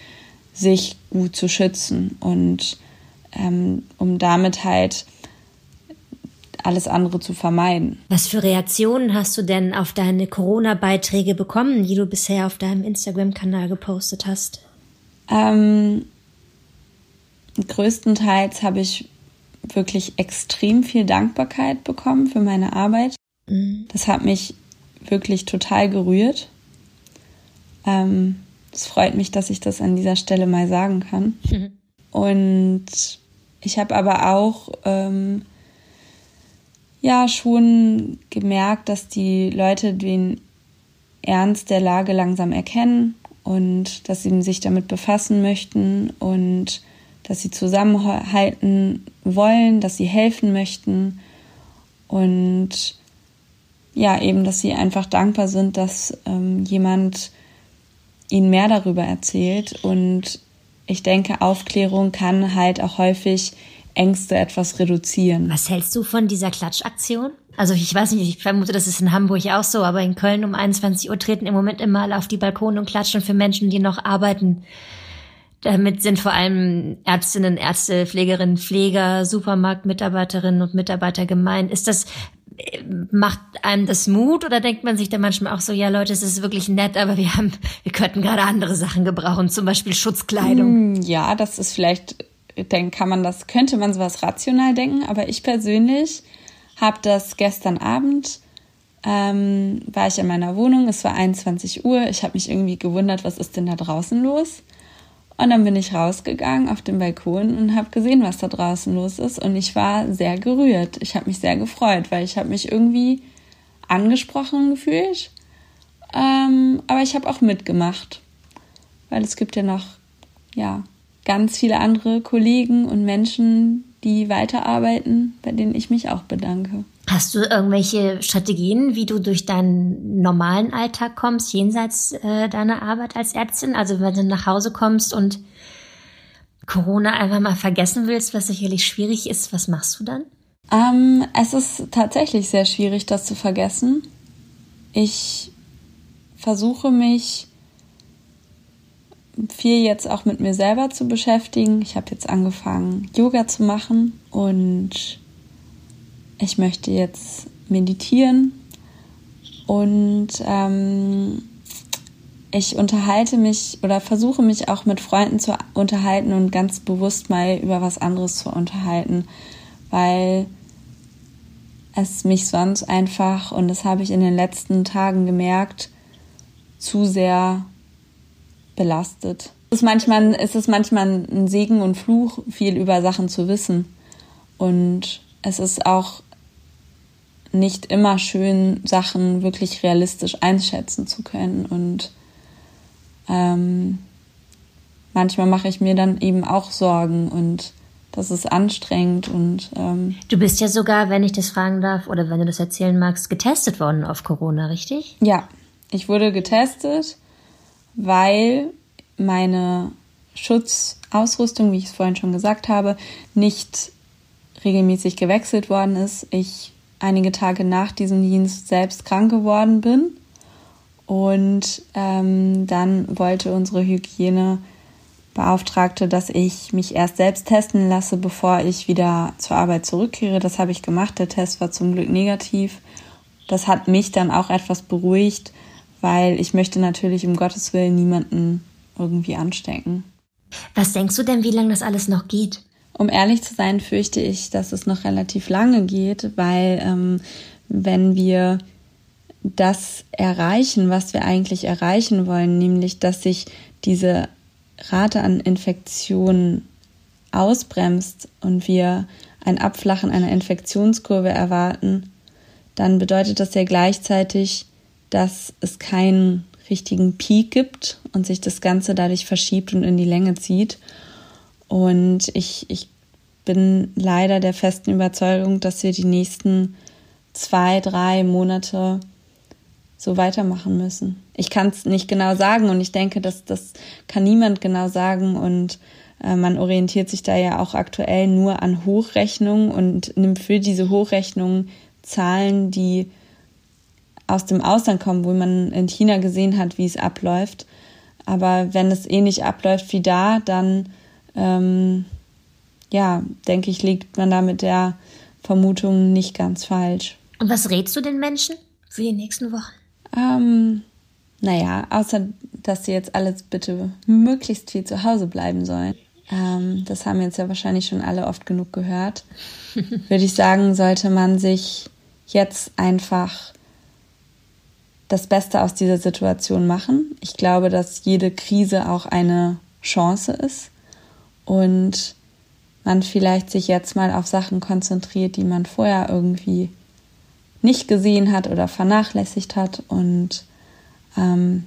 sich gut zu schützen und ähm, um damit halt alles andere zu vermeiden. Was für Reaktionen hast du denn auf deine Corona-Beiträge bekommen, die du bisher auf deinem Instagram-Kanal gepostet hast? Ähm, größtenteils habe ich wirklich extrem viel Dankbarkeit bekommen für meine Arbeit. Mhm. Das hat mich wirklich total gerührt. Ähm, es freut mich, dass ich das an dieser Stelle mal sagen kann. Mhm. Und ich habe aber auch ähm, ja schon gemerkt, dass die Leute den Ernst der Lage langsam erkennen und dass sie sich damit befassen möchten und dass sie zusammenhalten wollen, dass sie helfen möchten und ja, eben, dass sie einfach dankbar sind, dass ähm, jemand ihnen mehr darüber erzählt. Und ich denke, Aufklärung kann halt auch häufig Ängste etwas reduzieren. Was hältst du von dieser Klatschaktion? Also ich weiß nicht, ich vermute, das ist in Hamburg auch so, aber in Köln um 21 Uhr treten im Moment immer alle auf die Balkone und klatschen für Menschen, die noch arbeiten. Damit sind vor allem Ärztinnen, Ärzte, Pflegerinnen, Pfleger, Supermarktmitarbeiterinnen und Mitarbeiter gemeint. Ist das macht einem das Mut oder denkt man sich da manchmal auch so, ja Leute, es ist wirklich nett, aber wir haben, wir könnten gerade andere Sachen gebrauchen, zum Beispiel Schutzkleidung. Hm, ja, das ist vielleicht, denk, kann man das, könnte man sowas rational denken, aber ich persönlich habe das gestern Abend, ähm, war ich in meiner Wohnung, es war 21 Uhr, ich habe mich irgendwie gewundert, was ist denn da draußen los? Und dann bin ich rausgegangen auf den Balkon und habe gesehen, was da draußen los ist. Und ich war sehr gerührt. Ich habe mich sehr gefreut, weil ich habe mich irgendwie angesprochen gefühlt. Ähm, aber ich habe auch mitgemacht, weil es gibt ja noch ja ganz viele andere Kollegen und Menschen, die weiterarbeiten, bei denen ich mich auch bedanke. Hast du irgendwelche Strategien, wie du durch deinen normalen Alltag kommst, jenseits äh, deiner Arbeit als Ärztin? Also wenn du nach Hause kommst und Corona einfach mal vergessen willst, was sicherlich schwierig ist, was machst du dann? Ähm, es ist tatsächlich sehr schwierig, das zu vergessen. Ich versuche mich viel jetzt auch mit mir selber zu beschäftigen. Ich habe jetzt angefangen, Yoga zu machen und ich möchte jetzt meditieren und ähm, ich unterhalte mich oder versuche mich auch mit Freunden zu unterhalten und ganz bewusst mal über was anderes zu unterhalten, weil es mich sonst einfach, und das habe ich in den letzten Tagen gemerkt, zu sehr belastet. Es ist manchmal, es ist manchmal ein Segen und Fluch, viel über Sachen zu wissen. Und es ist auch nicht immer schön, Sachen wirklich realistisch einschätzen zu können. Und ähm, manchmal mache ich mir dann eben auch Sorgen und das ist anstrengend und ähm Du bist ja sogar, wenn ich das fragen darf oder wenn du das erzählen magst, getestet worden auf Corona, richtig? Ja, ich wurde getestet, weil meine Schutzausrüstung, wie ich es vorhin schon gesagt habe, nicht regelmäßig gewechselt worden ist. Ich einige Tage nach diesem Dienst selbst krank geworden bin. Und ähm, dann wollte unsere Hygienebeauftragte, dass ich mich erst selbst testen lasse, bevor ich wieder zur Arbeit zurückkehre. Das habe ich gemacht. Der Test war zum Glück negativ. Das hat mich dann auch etwas beruhigt, weil ich möchte natürlich um Gottes Willen niemanden irgendwie anstecken. Was denkst du denn, wie lange das alles noch geht? Um ehrlich zu sein, fürchte ich, dass es noch relativ lange geht, weil ähm, wenn wir das erreichen, was wir eigentlich erreichen wollen, nämlich dass sich diese Rate an Infektionen ausbremst und wir ein Abflachen einer Infektionskurve erwarten, dann bedeutet das ja gleichzeitig, dass es keinen richtigen Peak gibt und sich das Ganze dadurch verschiebt und in die Länge zieht. Und ich, ich bin leider der festen Überzeugung, dass wir die nächsten zwei, drei Monate so weitermachen müssen. Ich kann es nicht genau sagen und ich denke, dass das kann niemand genau sagen und äh, man orientiert sich da ja auch aktuell nur an Hochrechnungen und nimmt für diese Hochrechnungen Zahlen, die aus dem Ausland kommen, wo man in China gesehen hat, wie es abläuft. Aber wenn es ähnlich abläuft wie da, dann ähm, ja, denke ich, liegt man da mit der Vermutung nicht ganz falsch. Und was rätst du den Menschen für die nächsten Wochen? Ähm, naja, außer dass sie jetzt alles bitte möglichst viel zu Hause bleiben sollen. Ähm, das haben jetzt ja wahrscheinlich schon alle oft genug gehört. Würde ich sagen, sollte man sich jetzt einfach das Beste aus dieser Situation machen. Ich glaube, dass jede Krise auch eine Chance ist und man vielleicht sich jetzt mal auf Sachen konzentriert, die man vorher irgendwie nicht gesehen hat oder vernachlässigt hat. Und ähm,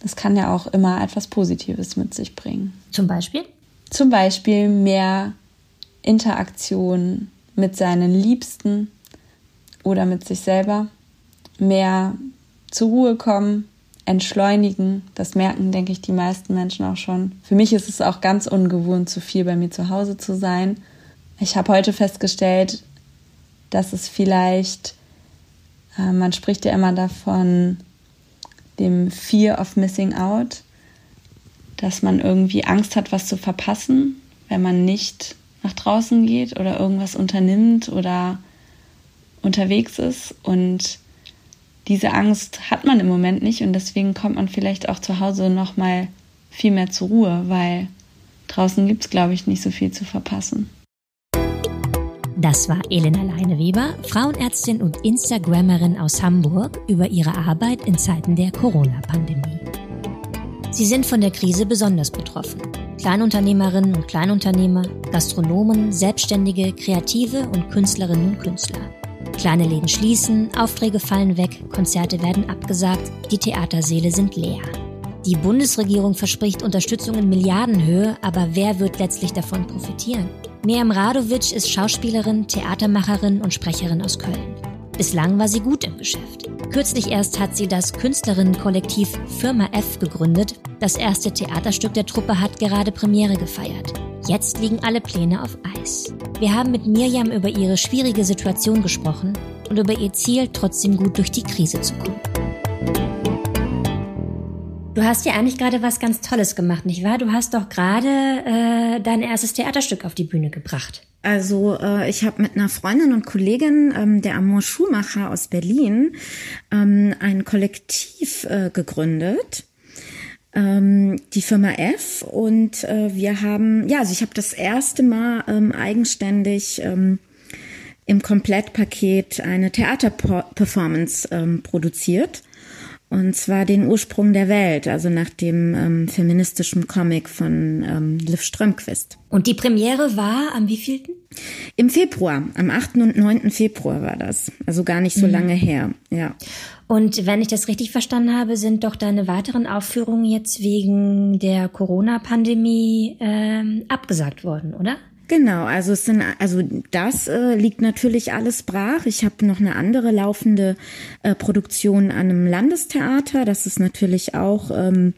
das kann ja auch immer etwas Positives mit sich bringen. Zum Beispiel? Zum Beispiel mehr Interaktion mit seinen Liebsten oder mit sich selber, mehr zur Ruhe kommen, entschleunigen. Das merken, denke ich, die meisten Menschen auch schon. Für mich ist es auch ganz ungewohnt, zu viel bei mir zu Hause zu sein. Ich habe heute festgestellt, dass es vielleicht, äh, man spricht ja immer davon, dem Fear of Missing Out, dass man irgendwie Angst hat, was zu verpassen, wenn man nicht nach draußen geht oder irgendwas unternimmt oder unterwegs ist. Und diese Angst hat man im Moment nicht und deswegen kommt man vielleicht auch zu Hause noch mal viel mehr zur Ruhe, weil draußen gibt es, glaube ich, nicht so viel zu verpassen. Das war Elena Leineweber, Frauenärztin und Instagrammerin aus Hamburg, über ihre Arbeit in Zeiten der Corona-Pandemie. Sie sind von der Krise besonders betroffen. Kleinunternehmerinnen und Kleinunternehmer, Gastronomen, Selbstständige, Kreative und Künstlerinnen und Künstler. Kleine Läden schließen, Aufträge fallen weg, Konzerte werden abgesagt, die Theatersäle sind leer. Die Bundesregierung verspricht Unterstützung in Milliardenhöhe, aber wer wird letztlich davon profitieren? Miriam Radovic ist Schauspielerin, Theatermacherin und Sprecherin aus Köln. Bislang war sie gut im Geschäft. Kürzlich erst hat sie das Künstlerinnenkollektiv Firma F gegründet. Das erste Theaterstück der Truppe hat gerade Premiere gefeiert. Jetzt liegen alle Pläne auf Eis. Wir haben mit Mirjam über ihre schwierige Situation gesprochen und über ihr Ziel, trotzdem gut durch die Krise zu kommen. Du hast ja eigentlich gerade was ganz Tolles gemacht, nicht wahr? Du hast doch gerade äh, dein erstes Theaterstück auf die Bühne gebracht. Also äh, ich habe mit einer Freundin und Kollegin, ähm, der Amor Schumacher aus Berlin, ähm, ein Kollektiv äh, gegründet ähm, die Firma F und äh, wir haben, ja, also ich habe das erste Mal ähm, eigenständig ähm, im Komplettpaket eine Theaterperformance ähm, produziert. Und zwar den Ursprung der Welt, also nach dem ähm, feministischen Comic von ähm, Liv Strömquist. Und die Premiere war am wievielten? Im Februar, am 8. und 9. Februar war das. Also gar nicht so mhm. lange her, ja. Und wenn ich das richtig verstanden habe, sind doch deine weiteren Aufführungen jetzt wegen der Corona-Pandemie ähm, abgesagt worden, oder? Genau, also es sind, also das äh, liegt natürlich alles brach. Ich habe noch eine andere laufende äh, Produktion an einem Landestheater. Das ist natürlich auch ähm,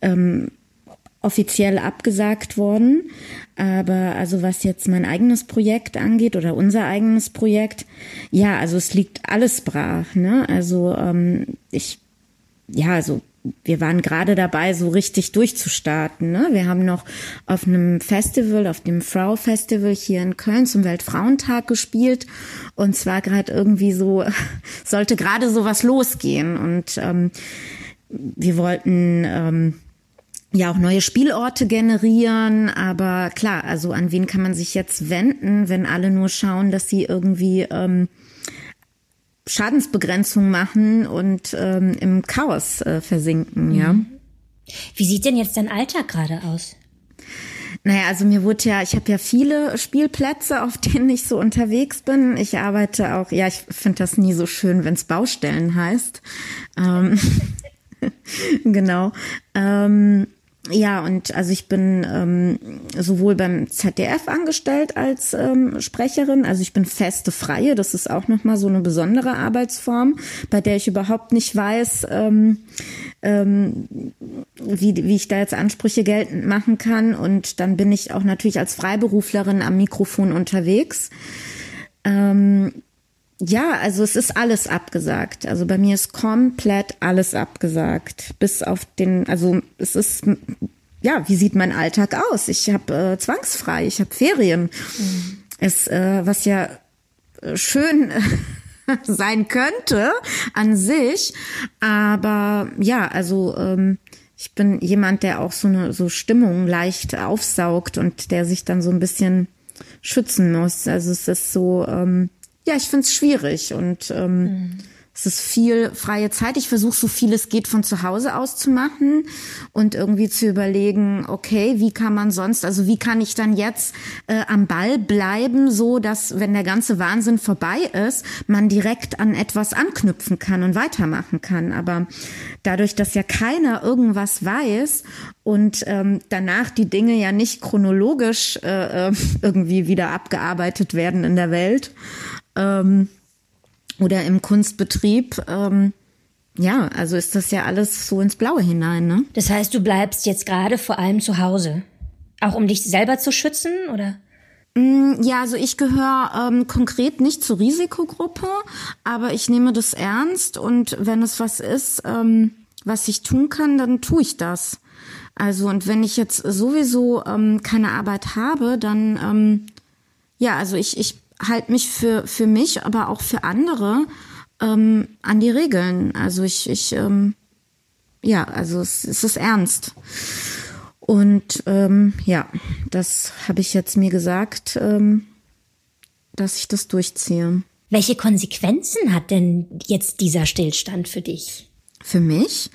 ähm, offiziell abgesagt worden. Aber also was jetzt mein eigenes Projekt angeht oder unser eigenes Projekt, ja, also es liegt alles brach. Ne? Also ähm, ich, ja, also wir waren gerade dabei, so richtig durchzustarten. Ne? Wir haben noch auf einem Festival, auf dem Frau Festival hier in Köln zum Weltfrauentag gespielt und zwar gerade irgendwie so sollte gerade so was losgehen und ähm, wir wollten ähm, ja auch neue Spielorte generieren, aber klar, also an wen kann man sich jetzt wenden, wenn alle nur schauen, dass sie irgendwie ähm, Schadensbegrenzung machen und ähm, im Chaos äh, versinken, mhm. ja. Wie sieht denn jetzt dein Alltag gerade aus? Naja, also mir wurde ja, ich habe ja viele Spielplätze, auf denen ich so unterwegs bin. Ich arbeite auch, ja, ich finde das nie so schön, wenn es Baustellen heißt. Ähm, genau. Ähm, ja, und also ich bin ähm, sowohl beim ZDF angestellt als ähm, Sprecherin, also ich bin feste Freie, das ist auch nochmal so eine besondere Arbeitsform, bei der ich überhaupt nicht weiß, ähm, ähm, wie, wie ich da jetzt Ansprüche geltend machen kann. Und dann bin ich auch natürlich als Freiberuflerin am Mikrofon unterwegs. Ähm, ja, also es ist alles abgesagt. Also bei mir ist komplett alles abgesagt. Bis auf den, also es ist, ja, wie sieht mein Alltag aus? Ich habe äh, zwangsfrei, ich habe Ferien. Mhm. Es, äh, was ja äh, schön sein könnte an sich, aber ja, also ähm, ich bin jemand, der auch so eine so Stimmung leicht aufsaugt und der sich dann so ein bisschen schützen muss. Also es ist so ähm, ja, ich finde es schwierig und ähm, mhm. es ist viel freie Zeit. Ich versuche so viel es geht von zu Hause aus zu machen und irgendwie zu überlegen, okay, wie kann man sonst, also wie kann ich dann jetzt äh, am Ball bleiben, so dass wenn der ganze Wahnsinn vorbei ist, man direkt an etwas anknüpfen kann und weitermachen kann. Aber dadurch, dass ja keiner irgendwas weiß und ähm, danach die Dinge ja nicht chronologisch äh, äh irgendwie wieder abgearbeitet werden in der Welt, ähm, oder im Kunstbetrieb. Ähm, ja, also ist das ja alles so ins Blaue hinein, ne? Das heißt, du bleibst jetzt gerade vor allem zu Hause. Auch um dich selber zu schützen, oder? Mm, ja, also ich gehöre ähm, konkret nicht zur Risikogruppe, aber ich nehme das ernst und wenn es was ist, ähm, was ich tun kann, dann tue ich das. Also und wenn ich jetzt sowieso ähm, keine Arbeit habe, dann ähm, ja, also ich, ich halte mich für, für mich, aber auch für andere ähm, an die Regeln. Also ich, ich ähm, ja, also es, es ist ernst. Und ähm, ja, das habe ich jetzt mir gesagt, ähm, dass ich das durchziehe. Welche Konsequenzen hat denn jetzt dieser Stillstand für dich? Für mich?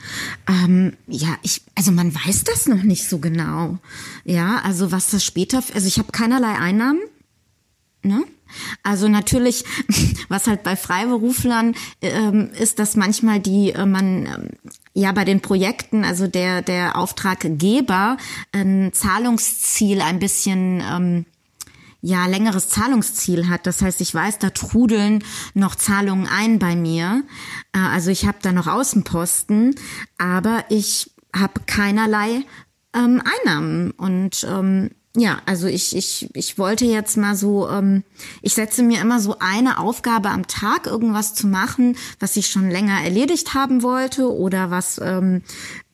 Ähm, ja, ich, also man weiß das noch nicht so genau. Ja, also was das später, also ich habe keinerlei Einnahmen. Ne? Also natürlich, was halt bei Freiberuflern ähm, ist, dass manchmal die äh, man ähm, ja bei den Projekten, also der der Auftraggeber ein Zahlungsziel ein bisschen ähm, ja längeres Zahlungsziel hat. Das heißt, ich weiß, da trudeln noch Zahlungen ein bei mir. Äh, also ich habe da noch Außenposten, aber ich habe keinerlei ähm, Einnahmen und ähm, ja, also ich, ich, ich wollte jetzt mal so, ähm, ich setze mir immer so eine Aufgabe am Tag, irgendwas zu machen, was ich schon länger erledigt haben wollte oder was ähm,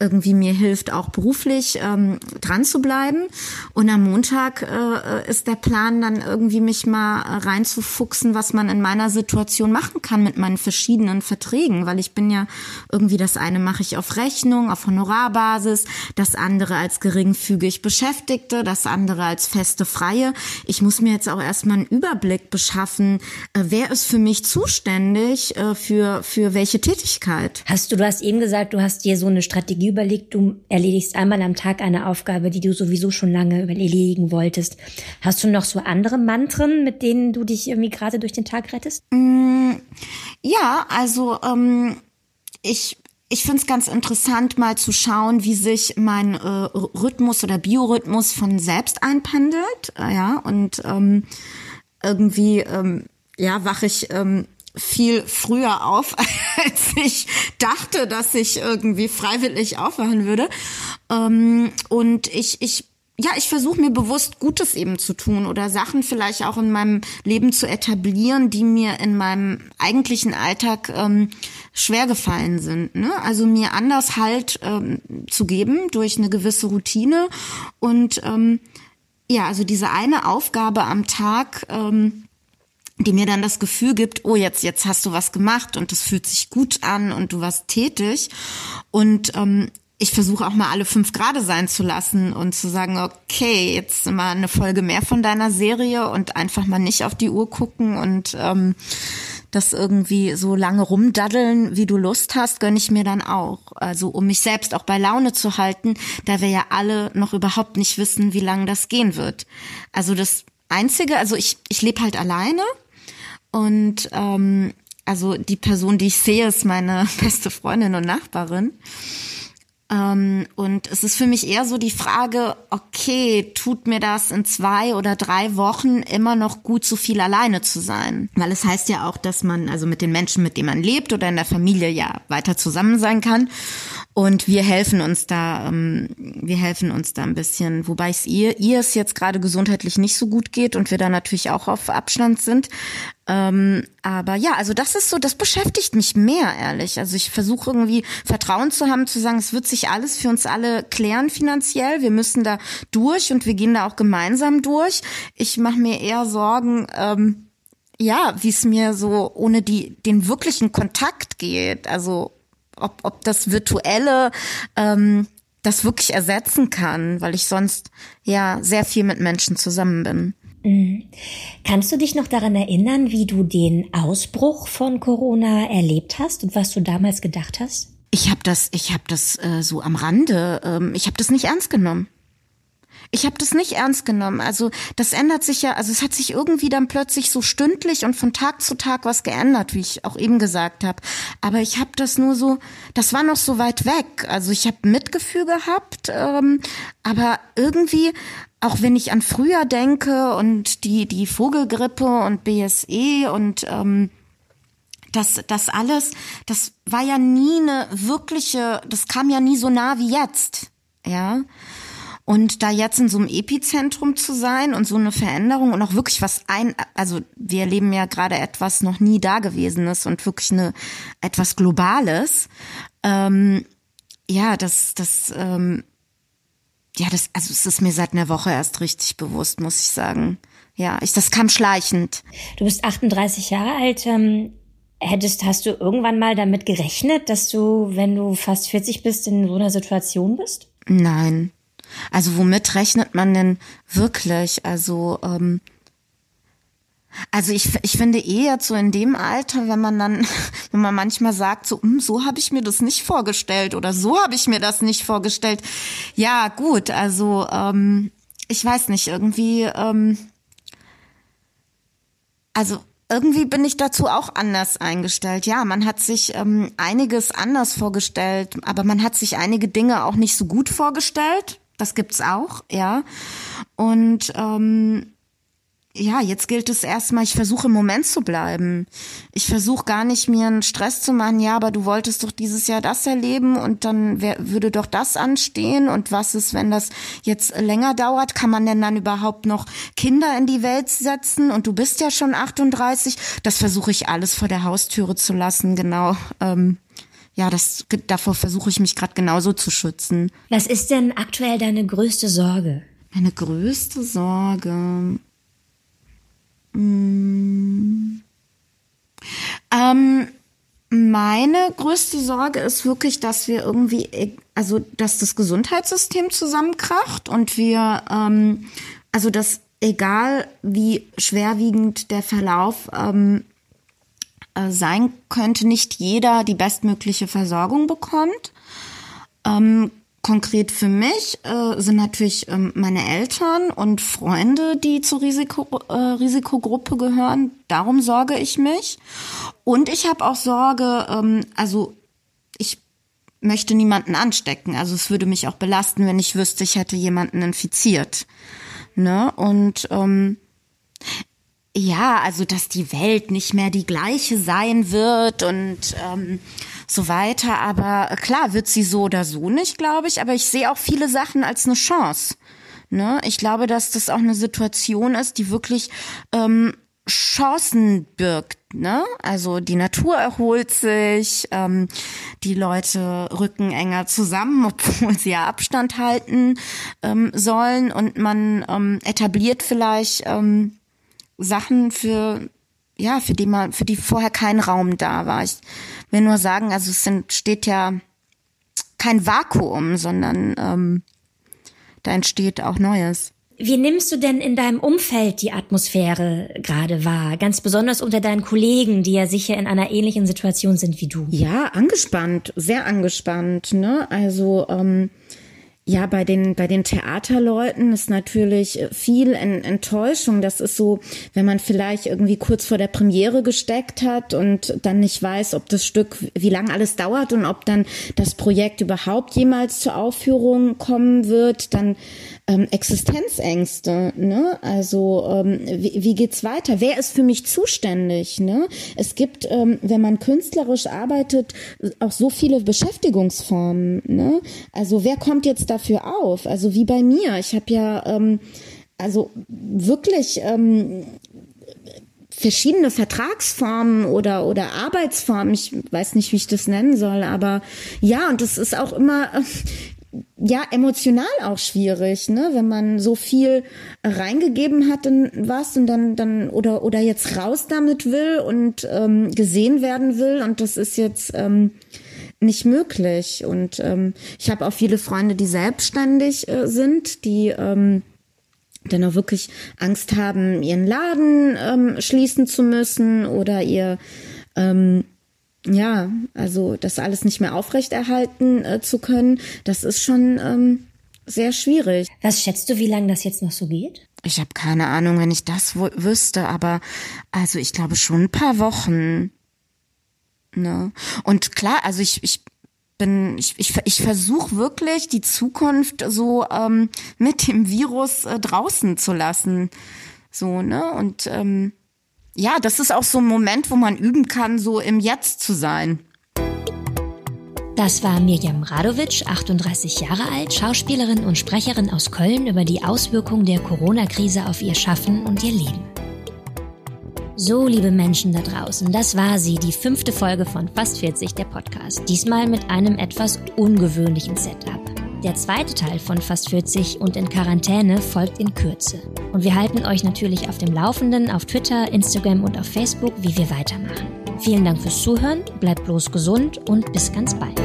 irgendwie mir hilft, auch beruflich ähm, dran zu bleiben. Und am Montag äh, ist der Plan dann irgendwie mich mal reinzufuchsen, was man in meiner Situation machen kann mit meinen verschiedenen Verträgen, weil ich bin ja irgendwie das eine mache ich auf Rechnung, auf Honorarbasis, das andere als geringfügig Beschäftigte, das andere als feste Freie. Ich muss mir jetzt auch erstmal einen Überblick beschaffen, äh, wer ist für mich zuständig äh, für, für welche Tätigkeit. Hast du, du hast eben gesagt, du hast dir so eine Strategie überlegt, du erledigst einmal am Tag eine Aufgabe, die du sowieso schon lange erledigen wolltest. Hast du noch so andere Mantren, mit denen du dich irgendwie gerade durch den Tag rettest? Mm, ja, also ähm, ich ich finde es ganz interessant, mal zu schauen, wie sich mein äh, Rhythmus oder Biorhythmus von selbst einpendelt. Äh, ja, und ähm, irgendwie ähm, ja, wache ich ähm, viel früher auf, als ich dachte, dass ich irgendwie freiwillig aufwachen würde. Ähm, und ich, ich ja, ich versuche mir bewusst Gutes eben zu tun oder Sachen vielleicht auch in meinem Leben zu etablieren, die mir in meinem eigentlichen Alltag ähm, schwer gefallen sind. Ne? Also mir anders Halt ähm, zu geben durch eine gewisse Routine und ähm, ja, also diese eine Aufgabe am Tag. Ähm, die mir dann das Gefühl gibt, oh jetzt jetzt hast du was gemacht und es fühlt sich gut an und du warst tätig und ähm, ich versuche auch mal alle fünf Grade sein zu lassen und zu sagen, okay, jetzt mal eine Folge mehr von deiner Serie und einfach mal nicht auf die Uhr gucken und ähm, das irgendwie so lange rumdaddeln, wie du Lust hast, gönne ich mir dann auch. Also um mich selbst auch bei Laune zu halten, da wir ja alle noch überhaupt nicht wissen, wie lange das gehen wird. Also das Einzige, also ich, ich lebe halt alleine und ähm, also die Person, die ich sehe, ist meine beste Freundin und Nachbarin. Ähm, und es ist für mich eher so die Frage, okay, tut mir das in zwei oder drei Wochen immer noch gut, so viel alleine zu sein? Weil es heißt ja auch, dass man also mit den Menschen, mit denen man lebt oder in der Familie ja weiter zusammen sein kann. Und wir helfen uns da, ähm, wir helfen uns da ein bisschen, wobei es ihr, ihr es jetzt gerade gesundheitlich nicht so gut geht und wir da natürlich auch auf Abstand sind. Ähm, aber ja, also das ist so, das beschäftigt mich mehr, ehrlich. Also ich versuche irgendwie Vertrauen zu haben, zu sagen, es wird sich alles für uns alle klären finanziell. Wir müssen da durch und wir gehen da auch gemeinsam durch. Ich mache mir eher Sorgen, ähm, ja, wie es mir so ohne die den wirklichen Kontakt geht. Also ob, ob das Virtuelle ähm, das wirklich ersetzen kann, weil ich sonst ja sehr viel mit Menschen zusammen bin. Mhm. Kannst du dich noch daran erinnern, wie du den Ausbruch von Corona erlebt hast und was du damals gedacht hast? Ich habe das, ich habe das äh, so am Rande. Ähm, ich habe das nicht ernst genommen ich habe das nicht ernst genommen. Also das ändert sich ja, also es hat sich irgendwie dann plötzlich so stündlich und von Tag zu Tag was geändert, wie ich auch eben gesagt habe. Aber ich habe das nur so, das war noch so weit weg. Also ich habe Mitgefühl gehabt, ähm, aber irgendwie auch wenn ich an früher denke und die die Vogelgrippe und BSE und ähm, das, das alles, das war ja nie eine wirkliche, das kam ja nie so nah wie jetzt, ja. Und da jetzt in so einem Epizentrum zu sein und so eine Veränderung und auch wirklich was ein, also wir erleben ja gerade etwas noch nie Dagewesenes und wirklich eine etwas Globales. Ähm, ja, das, das, ähm, ja, das, also es ist mir seit einer Woche erst richtig bewusst, muss ich sagen. Ja, ich, das kam schleichend. Du bist 38 Jahre alt. Ähm, hättest, hast du irgendwann mal damit gerechnet, dass du, wenn du fast 40 bist, in so einer Situation bist? Nein, also womit rechnet man denn wirklich? Also ähm, also ich, ich finde eher so in dem Alter, wenn man dann, wenn man manchmal sagt, so, hm, so habe ich mir das nicht vorgestellt oder so habe ich mir das nicht vorgestellt. Ja, gut, also ähm, ich weiß nicht, irgendwie, ähm, also irgendwie bin ich dazu auch anders eingestellt. Ja, man hat sich ähm, einiges anders vorgestellt, aber man hat sich einige Dinge auch nicht so gut vorgestellt. Das gibt's auch, ja. Und ähm, ja, jetzt gilt es erstmal, ich versuche im Moment zu bleiben. Ich versuche gar nicht mir einen Stress zu machen, ja, aber du wolltest doch dieses Jahr das erleben und dann wär, würde doch das anstehen und was ist, wenn das jetzt länger dauert? Kann man denn dann überhaupt noch Kinder in die Welt setzen und du bist ja schon 38? Das versuche ich alles vor der Haustüre zu lassen, genau. Ähm, ja, das davor versuche ich mich gerade genauso zu schützen. Was ist denn aktuell deine größte Sorge? Meine größte Sorge. Hm. Ähm, meine größte Sorge ist wirklich, dass wir irgendwie, also dass das Gesundheitssystem zusammenkracht und wir, ähm, also dass egal wie schwerwiegend der Verlauf ähm, äh, sein könnte, nicht jeder die bestmögliche Versorgung bekommt. Ähm, konkret für mich äh, sind natürlich ähm, meine Eltern und Freunde, die zur Risiko, äh, Risikogruppe gehören. Darum sorge ich mich. Und ich habe auch Sorge, ähm, also ich möchte niemanden anstecken. Also es würde mich auch belasten, wenn ich wüsste, ich hätte jemanden infiziert. Ne? Und ähm, ja, also dass die Welt nicht mehr die gleiche sein wird und ähm, so weiter. Aber klar wird sie so oder so nicht, glaube ich. Aber ich sehe auch viele Sachen als eine Chance. Ne? Ich glaube, dass das auch eine Situation ist, die wirklich ähm, Chancen birgt. Ne? Also die Natur erholt sich, ähm, die Leute rücken enger zusammen, obwohl sie ja Abstand halten ähm, sollen und man ähm, etabliert vielleicht ähm, Sachen für ja, für die man, für die vorher kein Raum da war. Ich will nur sagen, also es entsteht ja kein Vakuum, sondern ähm, da entsteht auch Neues. Wie nimmst du denn in deinem Umfeld die Atmosphäre gerade wahr? Ganz besonders unter deinen Kollegen, die ja sicher in einer ähnlichen Situation sind wie du. Ja, angespannt, sehr angespannt. Ne? Also ähm, ja, bei den, bei den Theaterleuten ist natürlich viel Enttäuschung. Das ist so, wenn man vielleicht irgendwie kurz vor der Premiere gesteckt hat und dann nicht weiß, ob das Stück, wie lange alles dauert und ob dann das Projekt überhaupt jemals zur Aufführung kommen wird, dann ähm, Existenzängste, ne? Also ähm, wie, wie geht's weiter? Wer ist für mich zuständig? Ne? Es gibt, ähm, wenn man künstlerisch arbeitet, auch so viele Beschäftigungsformen. Ne? Also wer kommt jetzt dafür auf? Also wie bei mir. Ich habe ja ähm, also wirklich ähm, verschiedene Vertragsformen oder oder Arbeitsformen. Ich weiß nicht, wie ich das nennen soll, aber ja, und es ist auch immer ja emotional auch schwierig, ne, wenn man so viel reingegeben hat in was und dann dann oder oder jetzt raus damit will und ähm, gesehen werden will und das ist jetzt ähm, nicht möglich. Und ähm, ich habe auch viele Freunde, die selbstständig äh, sind, die ähm, dann auch wirklich Angst haben, ihren Laden ähm, schließen zu müssen oder ihr ähm, ja, also das alles nicht mehr aufrechterhalten äh, zu können, das ist schon ähm, sehr schwierig. Was schätzt du, wie lange das jetzt noch so geht? Ich habe keine Ahnung, wenn ich das wüsste, aber also ich glaube schon ein paar Wochen. Ne? Und klar, also ich, ich bin, ich, ich, ich versuche wirklich die Zukunft so ähm, mit dem Virus äh, draußen zu lassen. So, ne? Und ähm, ja, das ist auch so ein Moment, wo man üben kann, so im Jetzt zu sein. Das war Mirjam Radovic, 38 Jahre alt, Schauspielerin und Sprecherin aus Köln über die Auswirkungen der Corona-Krise auf ihr Schaffen und ihr Leben. So, liebe Menschen da draußen, das war sie, die fünfte Folge von Fast 40, der Podcast. Diesmal mit einem etwas ungewöhnlichen Setup. Der zweite Teil von Fast 40 und in Quarantäne folgt in Kürze. Und wir halten euch natürlich auf dem Laufenden auf Twitter, Instagram und auf Facebook, wie wir weitermachen. Vielen Dank fürs Zuhören, bleibt bloß gesund und bis ganz bald.